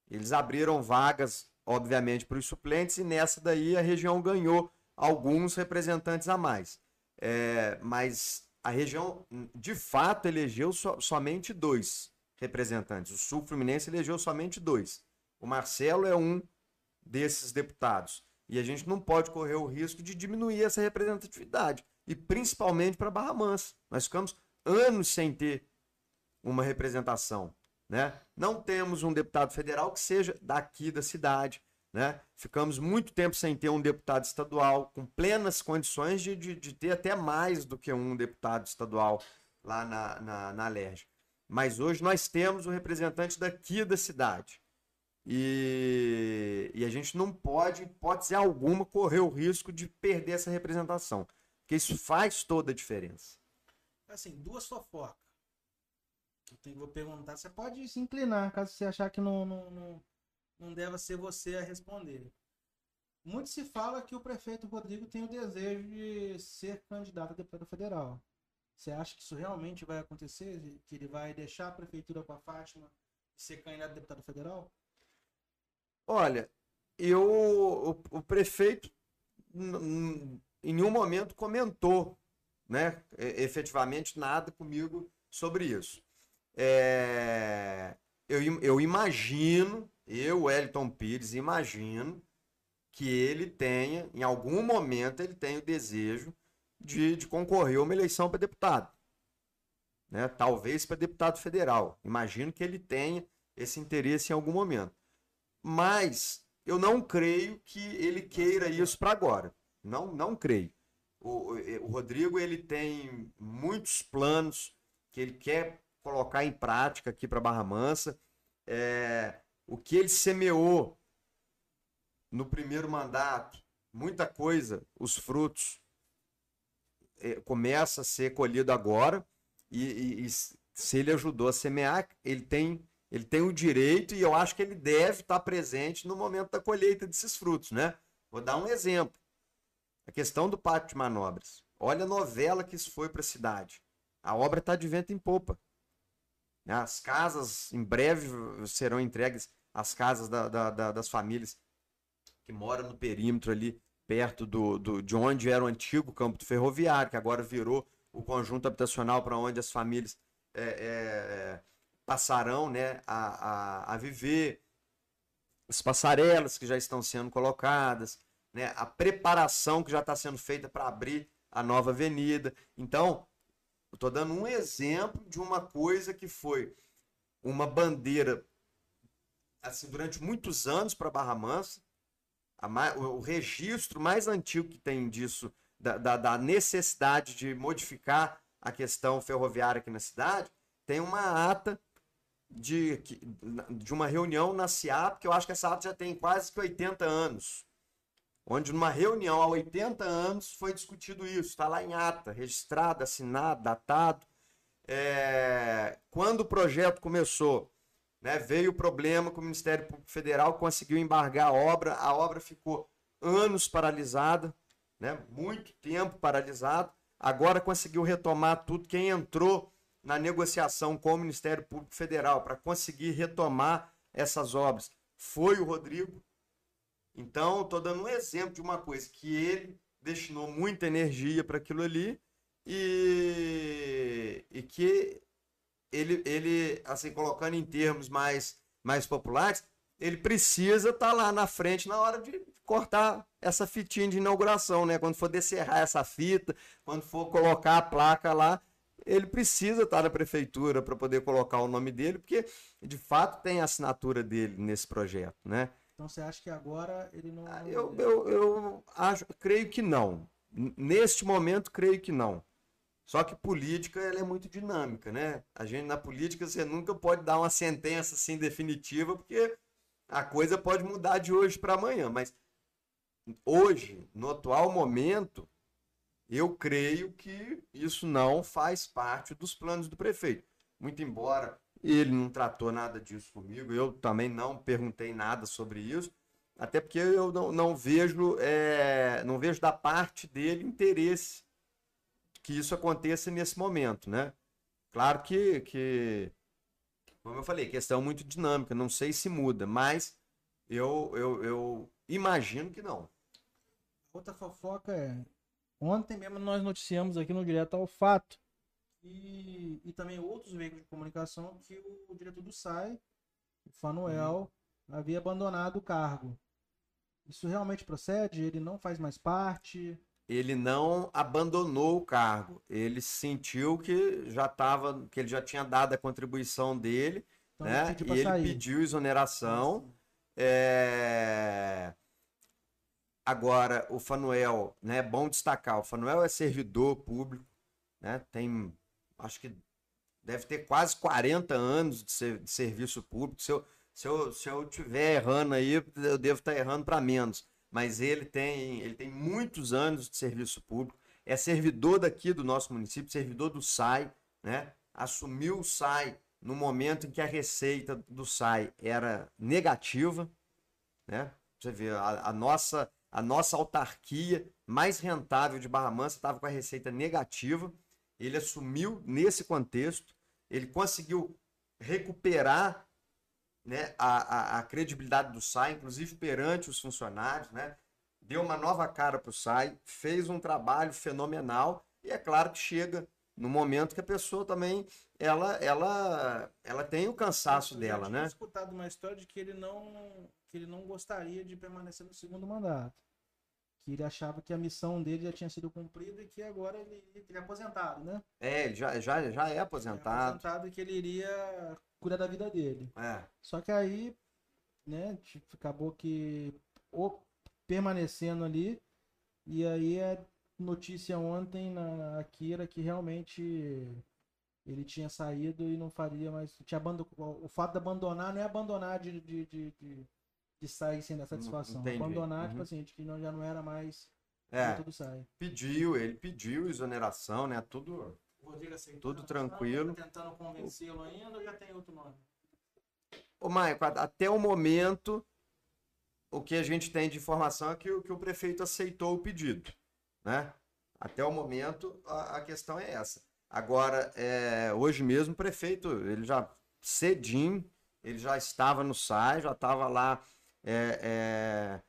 eles abriram vagas, obviamente, para os suplentes, e nessa daí a região ganhou alguns representantes a mais. É, mas a região, de fato, elegeu so, somente dois representantes. O Sul Fluminense elegeu somente dois. O Marcelo é um desses deputados. E a gente não pode correr o risco de diminuir essa representatividade. E principalmente para Barra Mansa. Nós ficamos anos sem ter uma representação. Né? Não temos um deputado federal que seja daqui da cidade. Né? Ficamos muito tempo sem ter um deputado estadual, com plenas condições de, de, de ter até mais do que um deputado estadual lá na, na, na Alerj. Mas hoje nós temos um representante daqui da cidade. E, e a gente não pode, hipótese alguma, correr o risco de perder essa representação. Porque isso faz toda a diferença. Assim, duas fofocas. Eu vou perguntar, você pode se inclinar, caso você achar que não, não, não não deva ser você a responder. Muito se fala que o prefeito Rodrigo tem o desejo de ser candidato a deputado federal. Você acha que isso realmente vai acontecer? Que ele vai deixar a prefeitura com a Fátima e ser candidato a deputado federal? Olha, eu o, o prefeito em nenhum momento comentou, né, efetivamente nada comigo sobre isso. É, eu, eu imagino eu, Wellington Pires, imagino que ele tenha, em algum momento, ele tenha o desejo de, de concorrer a uma eleição para deputado. Né? Talvez para deputado federal. Imagino que ele tenha esse interesse em algum momento. Mas eu não creio que ele queira isso para agora. Não, não creio. O, o Rodrigo ele tem muitos planos que ele quer colocar em prática aqui para Barra Mansa. É, o que ele semeou no primeiro mandato, muita coisa, os frutos é, começa a ser colhido agora e, e, e, se ele ajudou a semear, ele tem ele tem o direito e eu acho que ele deve estar presente no momento da colheita desses frutos, né? Vou dar um exemplo. A questão do pátio de manobras. Olha a novela que isso foi para a cidade. A obra está de vento em popa. Né? As casas, em breve, serão entregues as casas da, da, da, das famílias que moram no perímetro ali, perto do, do, de onde era o antigo campo do ferroviário, que agora virou o conjunto habitacional para onde as famílias é, é, passarão né, a, a, a viver, as passarelas que já estão sendo colocadas, né, a preparação que já está sendo feita para abrir a nova avenida. Então, estou dando um exemplo de uma coisa que foi uma bandeira assim durante muitos anos para Barra Mansa. A, o, o, registro mais antigo que tem disso, da, da, da, necessidade de modificar a questão ferroviária aqui na cidade, tem uma ata de, de uma reunião na CIAP, que eu acho que essa ata já tem quase que 80 anos onde numa reunião há 80 anos foi discutido isso, está lá em ata, registrado, assinado, datado. É... Quando o projeto começou, né, veio o problema que o Ministério Público Federal conseguiu embargar a obra, a obra ficou anos paralisada, né, muito tempo paralisada, agora conseguiu retomar tudo. Quem entrou na negociação com o Ministério Público Federal para conseguir retomar essas obras foi o Rodrigo, então, estou dando um exemplo de uma coisa que ele destinou muita energia para aquilo ali e, e que ele, ele, assim, colocando em termos mais, mais populares, ele precisa estar tá lá na frente na hora de cortar essa fitinha de inauguração, né? Quando for descerrar essa fita, quando for colocar a placa lá, ele precisa estar tá na prefeitura para poder colocar o nome dele, porque de fato tem a assinatura dele nesse projeto, né? Então você acha que agora ele não. Ah, eu, eu, eu acho, creio que não. Neste momento, creio que não. Só que política ela é muito dinâmica, né? A gente na política você nunca pode dar uma sentença assim definitiva, porque a coisa pode mudar de hoje para amanhã. Mas hoje, no atual momento, eu creio que isso não faz parte dos planos do prefeito. Muito embora ele não tratou nada disso comigo, eu também não perguntei nada sobre isso, até porque eu não, não vejo é, não vejo da parte dele interesse que isso aconteça nesse momento, né? Claro que, que como eu falei, questão muito dinâmica, não sei se muda, mas eu, eu, eu imagino que não. Outra fofoca é, ontem mesmo nós noticiamos aqui no Direto ao Fato e, e também outros veículos de comunicação que o, o diretor do SAI, o Fanuel, uhum. havia abandonado o cargo. Isso realmente procede? Ele não faz mais parte? Ele não abandonou o cargo. Ele sentiu que já estava, que ele já tinha dado a contribuição dele, então, né? E ele sair. pediu exoneração. É... Agora, o Fanuel, né? É bom destacar, o Fanuel é servidor público, né? Tem acho que deve ter quase 40 anos de, ser, de serviço público. Se eu, se, eu, se eu tiver errando aí, eu devo estar errando para menos. Mas ele tem, ele tem muitos anos de serviço público, é servidor daqui do nosso município, servidor do SAI, né? assumiu o SAI no momento em que a receita do SAI era negativa. Né? Você vê, a, a nossa, a nossa autarquia mais rentável de Barra Mansa estava com a receita negativa ele assumiu nesse contexto, ele conseguiu recuperar né, a, a, a, credibilidade do SAI, inclusive perante os funcionários, né, deu uma nova cara para o SAI, fez um trabalho fenomenal e é claro que chega no momento que a pessoa também ela ela ela tem o cansaço eu dela, né? Escutado uma história de que ele não que ele não gostaria de permanecer no segundo mandato que ele achava que a missão dele já tinha sido cumprida e que agora ele, ele é aposentado, né? É, ele já, já, já é aposentado. É aposentado e que ele iria cuidar da vida dele. É. Só que aí, né, tipo, acabou que ou permanecendo ali e aí é notícia ontem na Akira que realmente ele tinha saído e não faria mais. Tinha abando... O fato de abandonar não é abandonar de, de, de, de, de sair sem dar satisfação. Entendi. Abandonar, tipo Uhum. assim, de que não, já não era mais. É, Tudo sai. pediu, ele pediu exoneração, né? Tudo. Rodrigo aceitou. Tudo tranquilo. Tá tentando convencê-lo ainda ou já tem outro nome? Ô, Maico, até o momento, o que a gente tem de informação é que, o- que o prefeito aceitou o pedido, né? Até o momento, a, a questão é essa. Agora, é, hoje mesmo, o prefeito, ele já cedinho, ele já estava no SAI, já estava lá, é, é,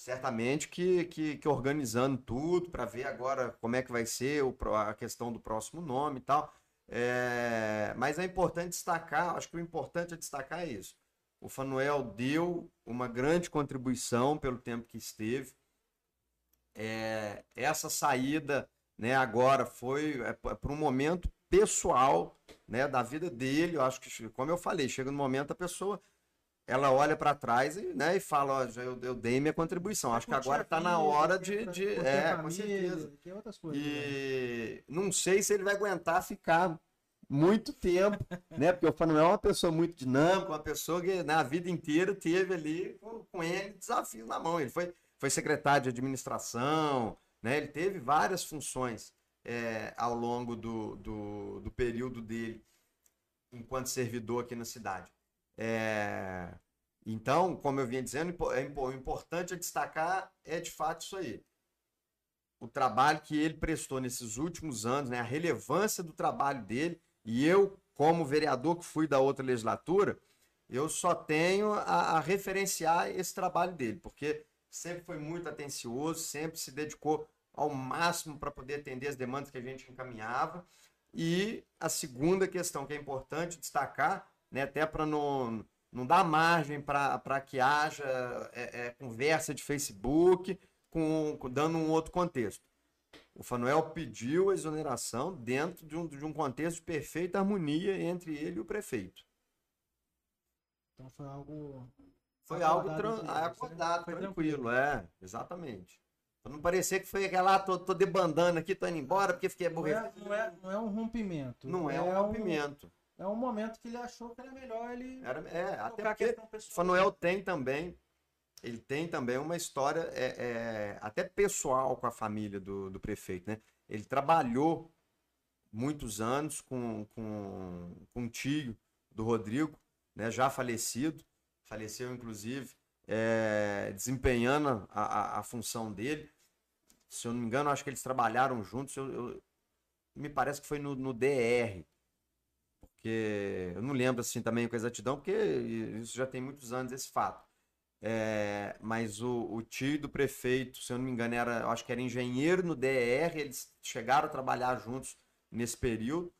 certamente que, que, que organizando tudo para ver agora como é que vai ser o, a questão do próximo nome e tal. É, mas é importante destacar, acho que o importante a destacar é isso. O Fanuel deu uma grande contribuição pelo tempo que esteve. É, essa saída, né, agora foi é, para um momento pessoal, né, da vida dele. Eu acho que, como eu falei, chega no momento a pessoa ela olha para trás e, né, e fala, ó, já eu, eu dei minha contribuição. Acho que agora está na hora de, de é, com certeza. Né? E não sei se ele vai aguentar ficar muito tempo, né? Porque o Fanuel é uma pessoa muito dinâmica, uma pessoa que na vida inteira teve ali com, com ele desafios na mão. Ele foi, foi secretário de administração, né? Ele teve várias funções é, ao longo do, do, do período dele enquanto servidor aqui na cidade. É, Então, como eu vinha dizendo, é o importante a destacar é de fato isso aí o trabalho que ele prestou nesses últimos anos, né, a relevância do trabalho dele, e eu, como vereador que fui da outra legislatura, eu só tenho a, a referenciar esse trabalho dele, porque sempre foi muito atencioso, sempre se dedicou ao máximo para poder atender as demandas que a gente encaminhava. E a segunda questão que é importante destacar, né, até para não, não dar margem para que haja é, é, conversa de Facebook, com, com- dando um outro contexto. O Fanuel pediu a exoneração dentro de um, de um contexto de perfeita harmonia entre ele e o prefeito. Então foi algo. Foi Acordado algo tran- entre eles, né? acordado, Foi tranquilo, é, exatamente. Pra não parecer que foi aquela, ah, tô, tô debandando aqui, tô indo embora porque fiquei Não é, aborrecido. não, é, não é um rompimento. Não é um rompimento. É um momento que ele achou que era melhor ele. Era, é, até a porque questão o pessoal. Fanuel tem também, ele tem também uma história é, é, até pessoal com a família do, do prefeito, né? Ele trabalhou muitos anos com, com, com um tio do Rodrigo, né? Já falecido, faleceu inclusive, é, desempenhando a, a, a função dele. Se eu não me engano, acho que eles trabalharam juntos. Eu, eu- me parece que foi no, no DR, porque eu não lembro assim também com exatidão, porque isso já tem muitos anos esse fato. É, mas o, o tio do prefeito, se eu não me engano, era, acho que era engenheiro no DR, eles chegaram a trabalhar juntos nesse período,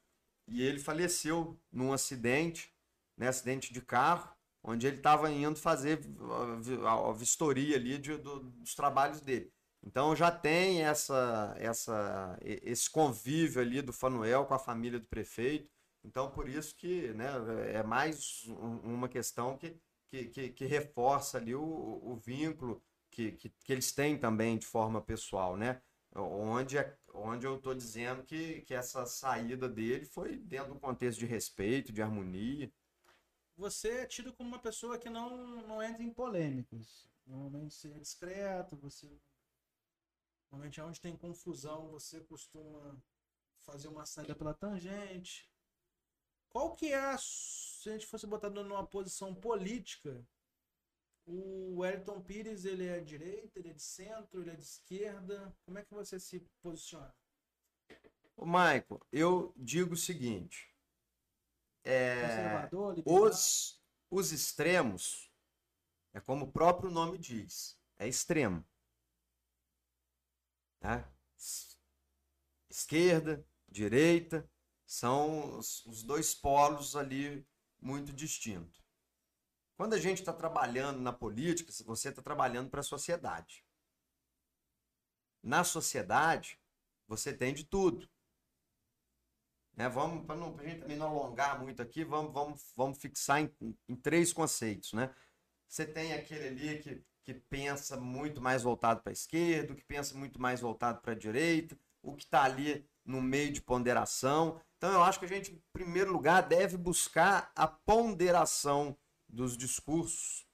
e ele faleceu num acidente, né, acidente de carro, onde ele estava indo fazer a, vi- a vistoria ali de- do- dos trabalhos dele. Então já tem essa, essa, esse convívio ali do Fanuel com a família do prefeito. Então por isso que né, é mais um- uma questão que, que, que, que reforça ali o, o vínculo que, que, que eles têm também de forma pessoal, né? Onde, é- onde eu estou dizendo que, que essa saída dele foi dentro do contexto de respeito, de harmonia. Você é tido como uma pessoa que não, não entra em polêmicas. Normalmente você é discreto, você. Normalmente onde tem confusão, você costuma fazer uma saída pela tangente. Qual que é a. Se a gente fosse botar numa posição política, o Wellington Pires, ele é de direita, ele é de centro, ele é de esquerda. Como é que você se posiciona? Ô, Maico, eu digo o seguinte. É, os, os extremos, é como o próprio nome diz, é extremo. Tá? Es- Esquerda, direita, são os, dois polos ali muito distintos. Quando a gente está trabalhando na política, você está trabalhando para a sociedade. Na sociedade, você tem de tudo. Né? Vamos, para a gente também não alongar muito aqui, vamos, vamos, vamos fixar em, em três conceitos. Né? Você tem aquele ali que, que pensa muito mais voltado para a esquerda, que pensa muito mais voltado para a direita, o que está ali no meio de ponderação. Então eu acho que a gente, em primeiro lugar, deve buscar a ponderação dos discursos.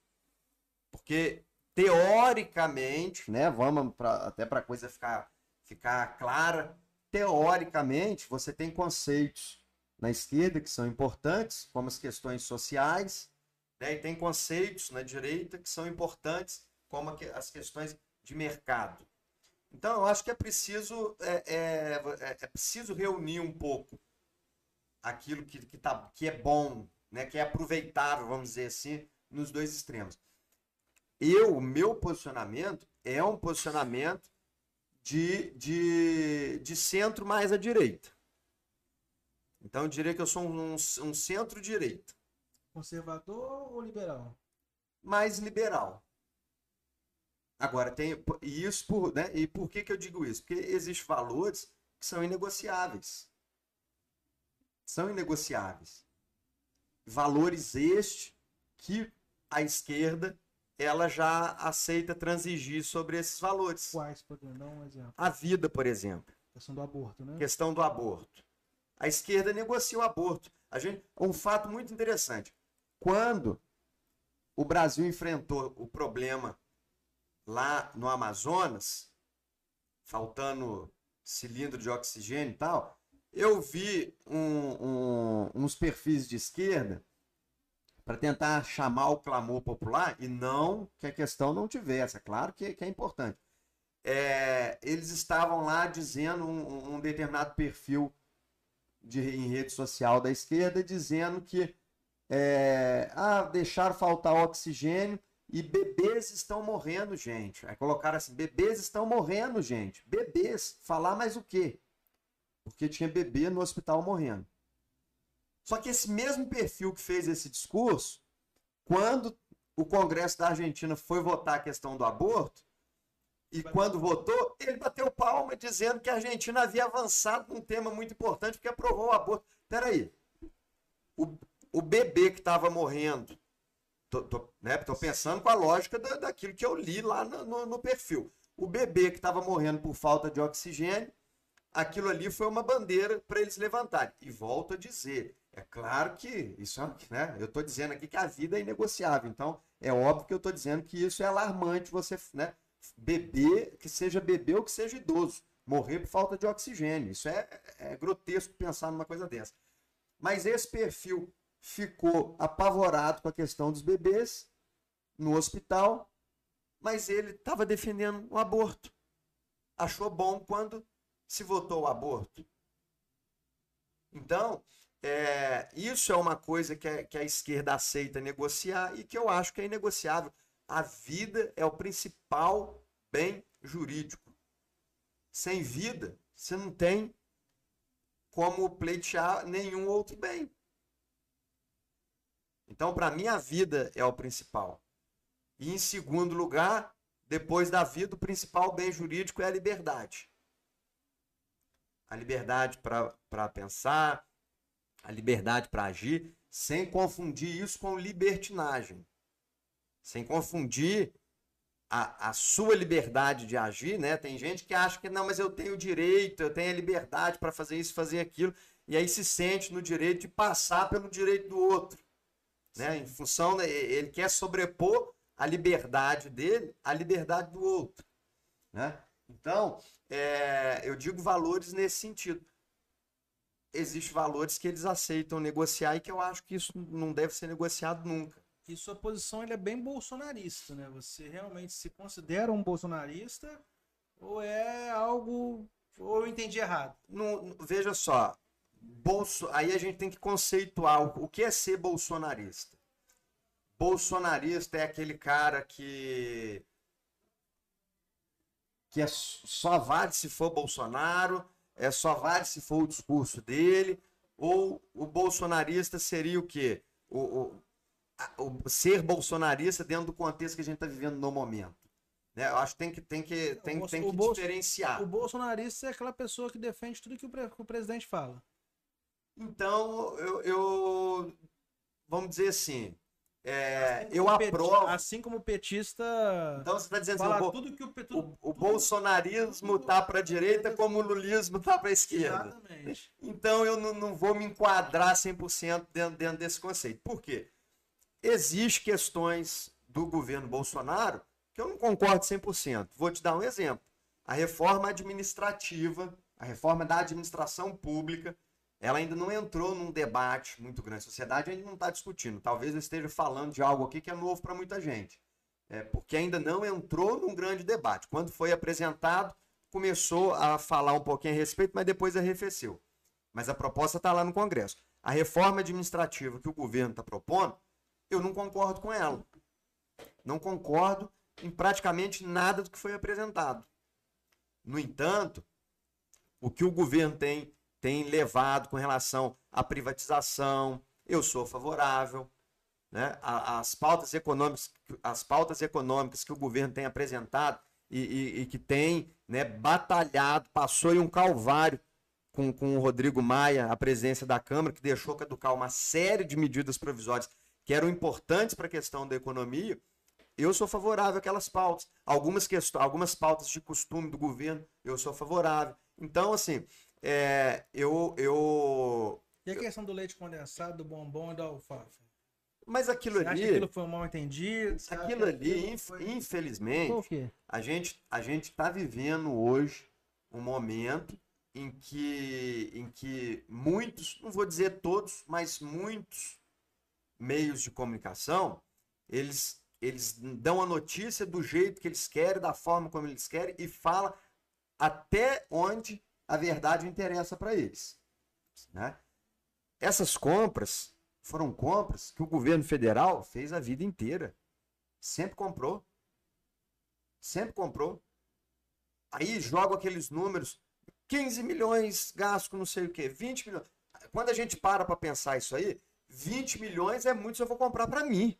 Porque teoricamente, né, vamos pra, até para a coisa ficar, ficar clara, teoricamente você tem conceitos na esquerda que são importantes, como as questões sociais, né, e tem conceitos na direita que são importantes, como as questões de mercado. Então, eu acho que é preciso, é, é, é, é preciso reunir um pouco aquilo que, que, tá, que é bom, né, que é aproveitável, vamos dizer assim, nos dois extremos. Eu, o meu posicionamento é um posicionamento de, de, de centro mais à direita. Então, eu diria que eu sou um, um centro-direita. Conservador ou liberal? Mais liberal. Agora, tem isso por, né? E por que, que eu digo isso? Porque existem valores que são inegociáveis. São inegociáveis. Valores estes que a esquerda ela já aceita transigir sobre esses valores. Quais, por dar um exemplo? A vida, por exemplo. Questão do aborto, né? Questão do aborto. A esquerda negocia o aborto. A gente, um fato muito interessante. Quando o Brasil enfrentou o problema lá no Amazonas, faltando cilindro de oxigênio e tal, eu vi um, um, uns perfis de esquerda para tentar chamar o clamor popular e não que a questão não tivesse. É claro que, que é importante. É, eles estavam lá dizendo um, um determinado perfil de, em rede social da esquerda dizendo que é, ah, deixaram faltar oxigênio e bebês estão morrendo, gente. Aí colocaram assim: bebês estão morrendo, gente. Bebês. Falar mais o quê? Porque tinha bebê no hospital morrendo. Só que esse mesmo perfil que fez esse discurso, quando o Congresso da Argentina foi votar a questão do aborto, e quando votou, ele bateu palma dizendo que a Argentina havia avançado num tema muito importante porque aprovou o aborto. Peraí, o, o bebê que estava morrendo Tô, tô, né, tô pensando com a lógica da, daquilo que eu li lá no, no, perfil. O bebê que estava morrendo por falta de oxigênio, aquilo ali foi uma bandeira para eles levantarem. E volto a dizer, é claro que isso é, né, eu estou dizendo aqui que a vida é inegociável. Então, é óbvio que eu estou dizendo que isso é alarmante você, né, que seja bebê ou que seja idoso, morrer por falta de oxigênio. Isso é, é grotesco pensar numa coisa dessa. Mas esse perfil ficou apavorado com a questão dos bebês no hospital, mas ele estava defendendo o aborto. Achou bom quando se votou o aborto. Então, é, isso é uma coisa que a, que a esquerda aceita negociar e que eu acho que é inegociável. A vida é o principal bem jurídico. Sem vida, você não tem como pleitear nenhum outro bem. Então, para mim, a vida é o principal. E em segundo lugar, depois da vida, o principal bem jurídico é a liberdade. A liberdade para pensar, a liberdade para agir, sem confundir isso com libertinagem. Sem confundir a, a sua liberdade de agir, né? Tem gente que acha que não, mas eu tenho direito, eu tenho a liberdade para fazer isso, fazer aquilo, e aí se sente no direito de passar pelo direito do outro. Né? Em função, né, ele quer sobrepor a liberdade dele à liberdade do outro. Né? Então, é, eu digo valores nesse sentido. Existem valores que eles aceitam negociar e que eu acho que isso não deve ser negociado nunca. E sua posição ele é bem bolsonarista, né? Você realmente se considera um bolsonarista ou é algo. Ou eu entendi errado? Não, veja só, Bolso... Aí a gente tem que conceituar o que é ser bolsonarista. Bolsonarista é aquele cara que que é só vale se for Bolsonaro, é só vale se for o discurso dele, ou o bolsonarista seria o quê? O, o, o ser bolsonarista dentro do contexto que a gente está vivendo no momento. Né? Eu acho que tem que, tem que, tem, o, tem que diferenciar. O bolsonarista é aquela pessoa que defende tudo que o, que o presidente fala. Então, eu, eu vamos dizer assim, É, Assim eu aprovo. Assim como o petista. Então você está dizendo assim, o, tudo que o, pe- o, tudo, o tudo- bolsonarismo tá para a direita como o lulismo tá para a esquerda. Exatamente. Então eu não, não vou me enquadrar 100% dentro, dentro desse conceito. Por quê? Existem questões do governo Bolsonaro que eu não concordo 100%. Vou te dar um exemplo. A reforma administrativa, a reforma da administração pública, ela ainda não entrou num debate muito grande. A sociedade ainda não está discutindo. Talvez eu esteja falando de algo aqui que é novo para muita gente. É, porque ainda não entrou num grande debate. Quando foi apresentado, começou a falar um pouquinho a respeito, mas depois arrefeceu. Mas a proposta está lá no Congresso. A reforma administrativa que o governo está propondo, eu não concordo com ela. Não concordo em praticamente nada do que foi apresentado. No entanto, o que o governo tem, tem levado com relação à privatização, eu sou favorável. Né? As, pautas econômicas, as pautas econômicas que o governo tem apresentado e, e- e que tem né, batalhado, passou em um calvário com, com o Rodrigo Maia, a presidência da Câmara, que deixou caducar uma série de medidas provisórias que eram importantes para a questão da economia, eu sou favorável àquelas pautas. Algumas, questões, algumas pautas de costume do governo, eu sou favorável. Então, assim, é, eu, eu. E a questão do leite condensado, do bombom e da alfafa? Mas aquilo Você acha que ali. aquilo foi um mal entendido? Aquilo ali, inf- foi- infelizmente, a gente a gente está vivendo hoje um momento em que em que muitos, não vou dizer todos, mas muitos meios de comunicação, eles eles dão a notícia do jeito que eles querem, da forma como eles querem e fala até onde a verdade interessa para eles, né? Essas compras foram compras que o governo federal fez a vida inteira. Sempre comprou. Sempre comprou. Aí joga aqueles números, 15 milhões gasto com não sei o quê, 20 milhões. Quando a gente para para pensar isso aí, 20 milhões é muito se eu for comprar para mim.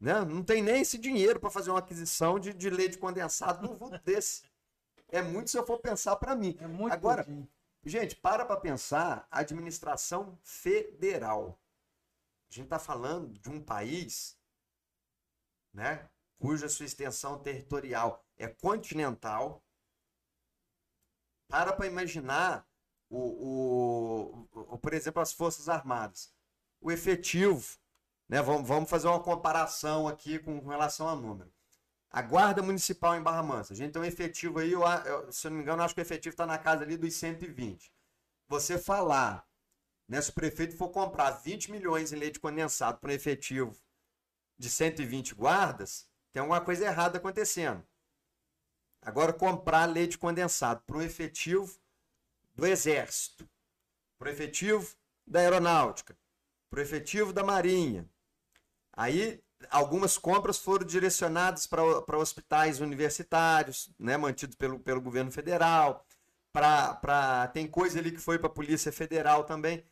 Né? Não tem nem esse dinheiro para fazer uma aquisição de, de leite condensado num vulto desse. É muito se eu for pensar para mim. É muito Agora, pudim. Gente, para para pensar, a administração federal. A gente está falando de um país, né, cuja sua extensão territorial é continental. Para para imaginar o, o, o- por exemplo, as Forças Armadas. O efetivo, né, vamos, vamos fazer uma comparação aqui com relação a número. A Guarda Municipal em Barra Mansa. A gente tem um efetivo aí, eu, eu- se eu não me engano, acho que o efetivo está na casa ali dos 120. Você falar, né, se o prefeito for comprar 20 milhões em leite condensado para um efetivo de 120 guardas, tem alguma coisa errada acontecendo. Agora, comprar leite condensado para um efetivo do Exército, para o efetivo da Aeronáutica, para o efetivo da Marinha. Aí, algumas compras foram direcionadas para hospitais universitários, né, mantidos pelo, pelo governo federal. Pra, pra, tem coisa ali que foi para a Polícia Federal também.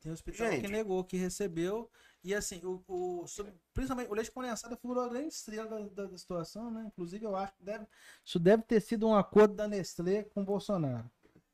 Tem hospital Gente. que negou, que recebeu. E assim, o, o, sobre- principalmente o leite condensado figurou a grande estrela da, da- situação, né? Inclusive, eu acho que deve, isso deve ter sido um acordo da Nestlé com o Bolsonaro.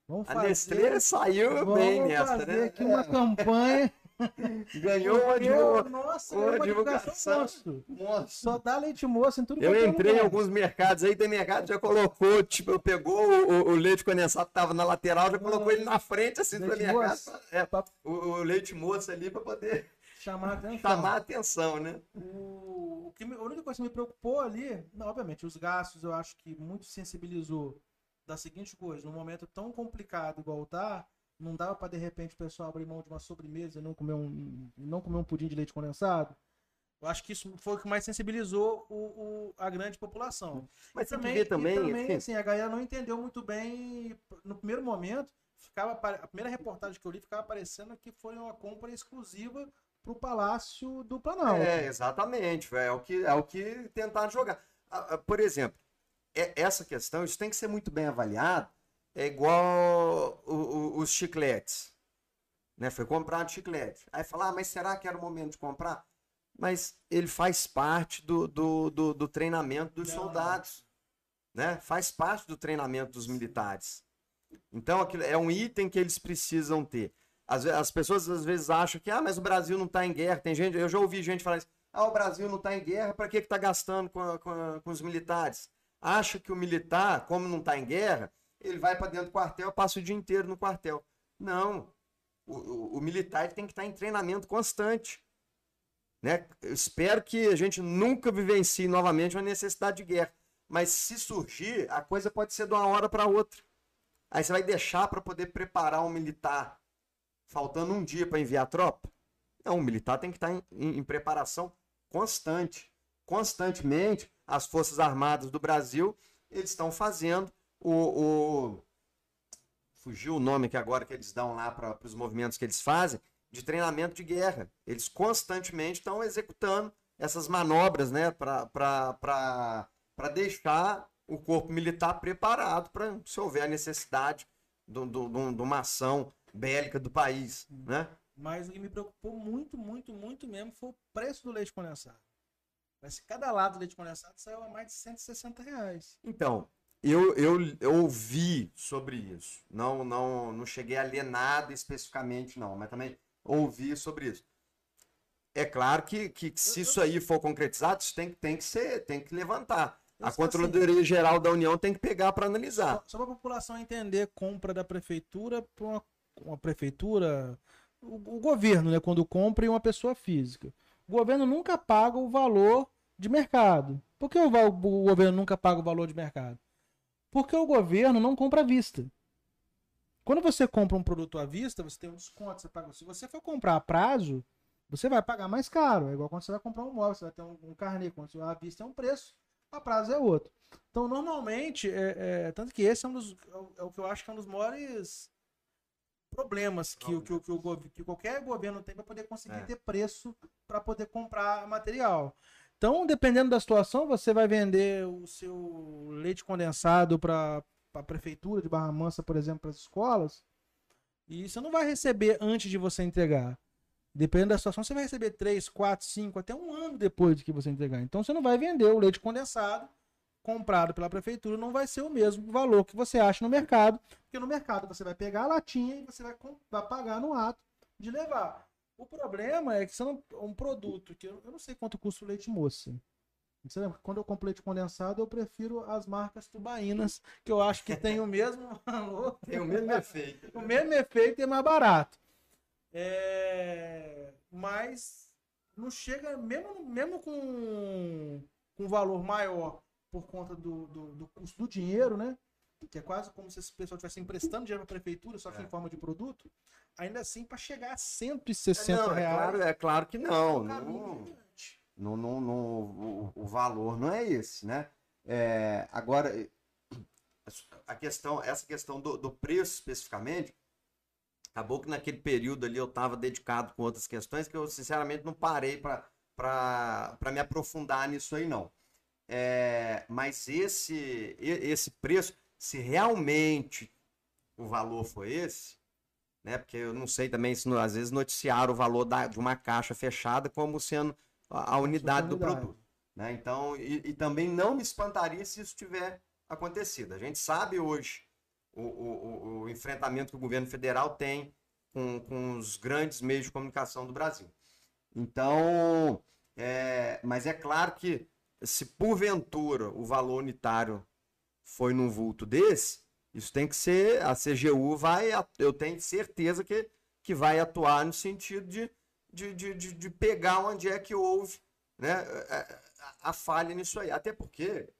Vamos A fazer, Nestlé saiu vamos bem nessa, fazer né? aqui uma campanha. Ganhou uma, divulga- Nossa, uma divulgação. monstro. Nossa. Só dá leite moço em tudo Eu é entrei em alguns mercados aí, tem mercado já colocou, tipo, pegou o, o- leite condensado que tava na lateral, já colocou ele na frente, assim, do mercado. moço. É, o, o leite moço ali para poder chamar a atenção. chamar a atenção, né? O, o que me- a única coisa que me preocupou ali, não, obviamente, os gastos eu acho que muito sensibilizou da seguinte coisa, num momento tão complicado igual tá, não dava pra de repente o pessoal abrir mão de uma sobremesa e não comer um, e não comer um pudim de leite condensado. Eu acho que isso foi o que mais sensibilizou o, o- a grande população. Mas que Também, também, e também assim, assim, a galera não entendeu muito bem. No primeiro momento, ficava a primeira reportagem que eu li ficava parecendo que foi uma compra exclusiva para o Palácio do Planalto. É, exatamente. É o que, é o que tentar jogar. Por exemplo, é- essa questão, isso tem que ser muito bem avaliado. É igual o- o- os chicletes. Né? Foi comprado chiclete. Aí falar, ah, mas será que era o momento de comprar? Mas ele faz parte do, do, do, do treinamento dos Não, soldados. Né? Faz parte do treinamento dos militares. Então, aquilo é um item que eles precisam ter. Ve- as pessoas às vezes acham que, ah, mas o Brasil não está em guerra. Tem gente, eu já ouvi gente falar isso. Ah, o Brasil não está em guerra, para que está gastando com, com, com, os militares? Acha que o militar, como não está em guerra, ele vai para dentro do quartel passa o dia inteiro no quartel. Não. O, o, o militar tem que estar tá em treinamento constante. Né? Eu espero que a gente nunca vivencie novamente uma necessidade de guerra. Mas se surgir, a coisa pode ser de uma hora para outra. Aí você vai deixar para poder preparar um militar faltando um dia para enviar a tropa? Não, o militar tem que estar tá em, em, em preparação constante. Constantemente, as Forças Armadas do Brasil eles estão fazendo o, o, Fugiu o nome que agora que eles dão lá para os movimentos que eles fazem, de treinamento de guerra. Eles constantemente estão executando essas manobras né, para deixar o corpo militar preparado para se houver a necessidade de, de, de, uma ação bélica do país, né? Mas o que me preocupou muito, muito, muito mesmo foi o preço do leite condensado. Mas cada lado do leite condensado saiu a mais de 160 reais. Então, eu, eu, eu ouvi sobre isso. Não, não, não cheguei a ler nada especificamente, não, mas também ouvi sobre isso. É claro que, que se isso aí for concretizado, isso tem, tem que ser, tem que levantar. A Controladoria assim, Geral da União tem que pegar para analisar. Só, só para a população entender, compra da prefeitura para uma, uma, prefeitura, o, o, governo, né, quando compra e uma pessoa física. O governo nunca paga o valor de mercado. Por que o, o governo nunca paga o valor de mercado? Porque o governo não compra à vista. Quando você compra um produto à vista, você tem um desconto. Você paga. Se você for comprar a prazo, você vai pagar mais caro. É igual quando você vai comprar um móvel, você vai ter um, um carnê. Quando você vai à vista é um preço, a prazo é outro. Então, normalmente, é, é, tanto que esse é um dos. É, é o que eu acho que é um dos maiores problemas que, que, que, o, que qualquer governo tem para poder conseguir é. ter preço para poder comprar material. Então, dependendo da situação, você vai vender o seu leite condensado para a prefeitura de Barra Mansa, por exemplo, para as escolas, e você não vai receber antes de você entregar. Dependendo da situação, você vai receber 3, 4, 5, até um ano depois de que você entregar. Então você não vai vender o leite condensado comprado pela prefeitura, não vai ser o mesmo valor que você acha no mercado, porque no mercado você vai pegar a latinha e você vai, vai pagar no ato de levar. O problema é que são um produto que eu, eu não sei quanto custa o leite moça. Você lembra? Quando eu compro leite condensado, eu prefiro as marcas tubaínas, que eu acho que tem o mesmo valor. Tem o mesmo efeito. o mesmo efeito e é mais barato. É... Mas não chega, mesmo, mesmo com, com valor maior por conta do, do, do custo do dinheiro, né? Que é quase como se esse pessoal estivesse emprestando dinheiro para a prefeitura, só que é. em forma de produto, ainda assim, para chegar a 160 não, é reais. É claro, é claro que não. não, não, não, não o, o, valor não é esse, né? É, agora, a questão, essa questão do, do preço especificamente, acabou que naquele período ali eu estava dedicado com outras questões que eu sinceramente não parei para me aprofundar nisso aí não. É, mas esse, esse preço, se realmente o valor foi esse, né? Porque eu não sei também se às vezes noticiaram o valor da, de uma caixa fechada como sendo a, a unidade do produto. Né? Então, e, e, também não me espantaria se isso tiver acontecido. A gente sabe hoje o, o, o enfrentamento que o governo federal tem com, com os grandes meios de comunicação do Brasil. Então, é, mas é claro que se porventura o valor unitário foi num vulto desse, isso tem que ser, a CGU vai, eu tenho certeza que, que vai atuar no sentido de, de, de, de, de pegar onde é que houve né, a, a, falha nisso aí. Até porque,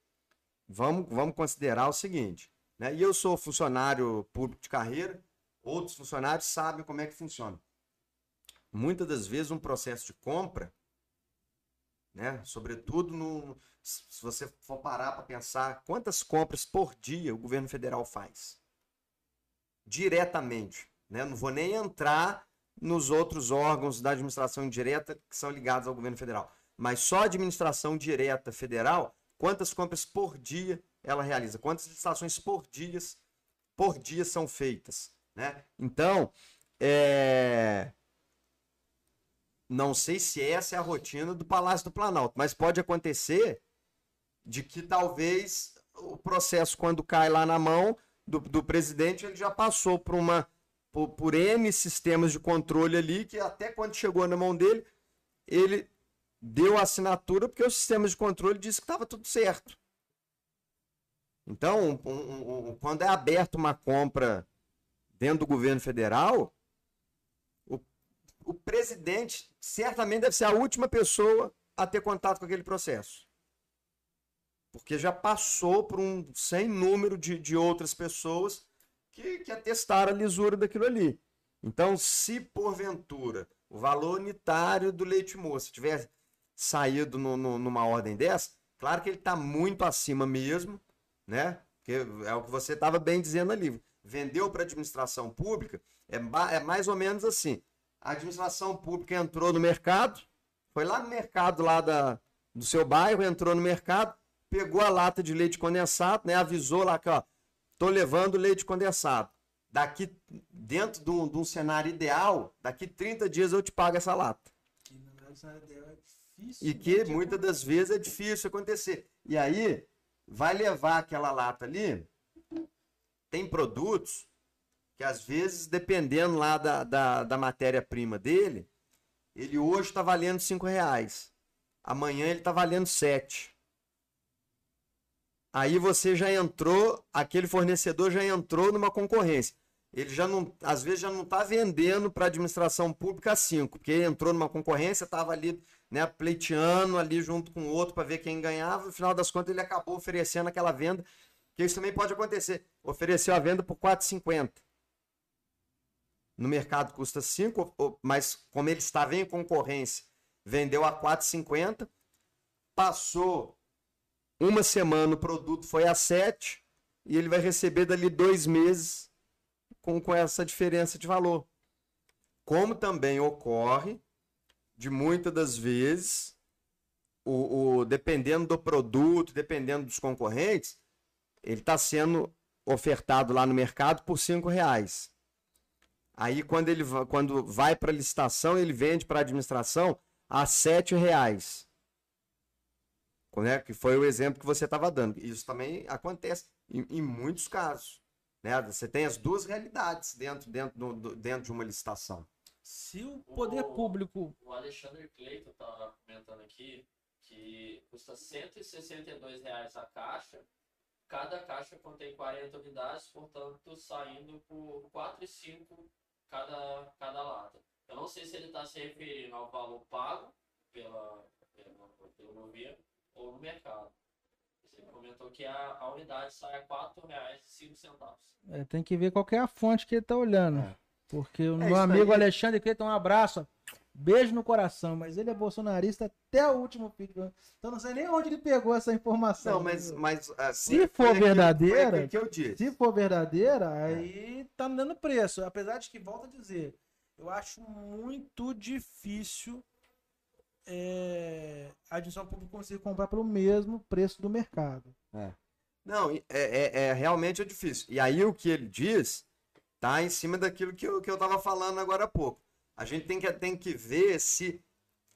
vamos, vamos considerar o seguinte, né, e eu sou funcionário público de carreira, outros funcionários sabem como é que funciona. Muitas das vezes um processo de compra né? Sobretudo no, se você for parar para pensar quantas compras por dia o governo federal faz. Diretamente, né? Não vou nem entrar nos outros órgãos da administração indireta que são ligados ao governo federal, mas só a administração direta federal, quantas compras por dia ela realiza? Quantas licitações por dia por dia são feitas, né? Então, é não sei se essa é a rotina do Palácio do Planalto, mas pode acontecer de que talvez o processo, quando cai lá na mão do, do presidente, ele já passou por uma por, por N sistemas de controle ali, que até quando chegou na mão dele, ele deu a assinatura porque o sistema de controle disse que estava tudo certo. Então, um, um, um, quando é aberta uma compra dentro do governo federal, o, o presidente certamente deve ser a última pessoa a ter contato com aquele processo. Porque já passou por um sem número de, de outras pessoas que, que atestaram a lisura daquilo ali. Então, se porventura o valor unitário do leite moço tiver saído no, no, numa ordem dessa, claro que ele está muito acima mesmo, né? Que é o que você estava bem dizendo ali. Vendeu para a administração pública, é, é mais ou menos assim. A administração pública entrou no mercado, foi lá no mercado lá da, do seu bairro, entrou no mercado, pegou a lata de leite condensado, né? Avisou lá que, ó, tô levando leite condensado. Daqui, dentro de um, de um cenário ideal, daqui 30 dias eu te pago essa lata. Que, é difícil, e que muitas das vezes é difícil acontecer. E aí, vai levar aquela lata ali. Tem produtos que às vezes, dependendo lá da, da, da matéria-prima dele, ele hoje está valendo 5 reais. Amanhã ele está valendo 7. Aí você já entrou, aquele fornecedor já entrou numa concorrência. Ele já não, às vezes já não está vendendo para a administração pública 5, porque entrou numa concorrência, estava ali né, pleiteando ali junto com o outro para ver quem ganhava, no final das contas ele acabou oferecendo aquela venda, que isso também pode acontecer. Ofereceu a venda por 4,50. No mercado custa 5, mas como ele estava em concorrência, vendeu a 4,50, passou uma semana o produto foi a 7 e ele vai receber dali dois meses com, com essa diferença de valor. Como também ocorre de muitas das vezes, o, o, dependendo do produto, dependendo dos concorrentes, ele está sendo ofertado lá no mercado por cinco reais. Aí quando ele quando vai para a licitação, ele vende para a administração a sete reais. Né? Que foi o exemplo que você estava dando. Isso também acontece em, em, muitos casos. Né? Você tem as duas realidades dentro, dentro, do, dentro de uma licitação. Se o poder o, público. O Alexandre Cleiton estava comentando aqui que custa 162 reais a caixa. Cada caixa contém 40 unidades, portanto, saindo por 4,5 cada, cada lata. Eu não sei se ele está se referindo ao valor pago pela, pela, pelo governo ou no mercado. Você comentou que a, a unidade sai a R$ 4,05. É, tem que ver qual é a fonte que ele está olhando. É. Porque o é meu amigo aí. Alexandre Cleiton, um abraço. Beijo no coração, mas ele é bolsonarista até o último pico. Então não sei nem onde ele pegou essa informação. Não, mas, mas assim, se for verdadeira, que eu, que eu se for verdadeira, aí tá dando preço. Apesar de que volta a dizer, eu acho muito difícil é, a administração pública conseguir comprar pelo mesmo preço do mercado. É. Não, é, é, é realmente é difícil. E aí o que ele diz tá em cima daquilo que eu, que eu tava falando agora há pouco. A gente tem que, tem que ver se,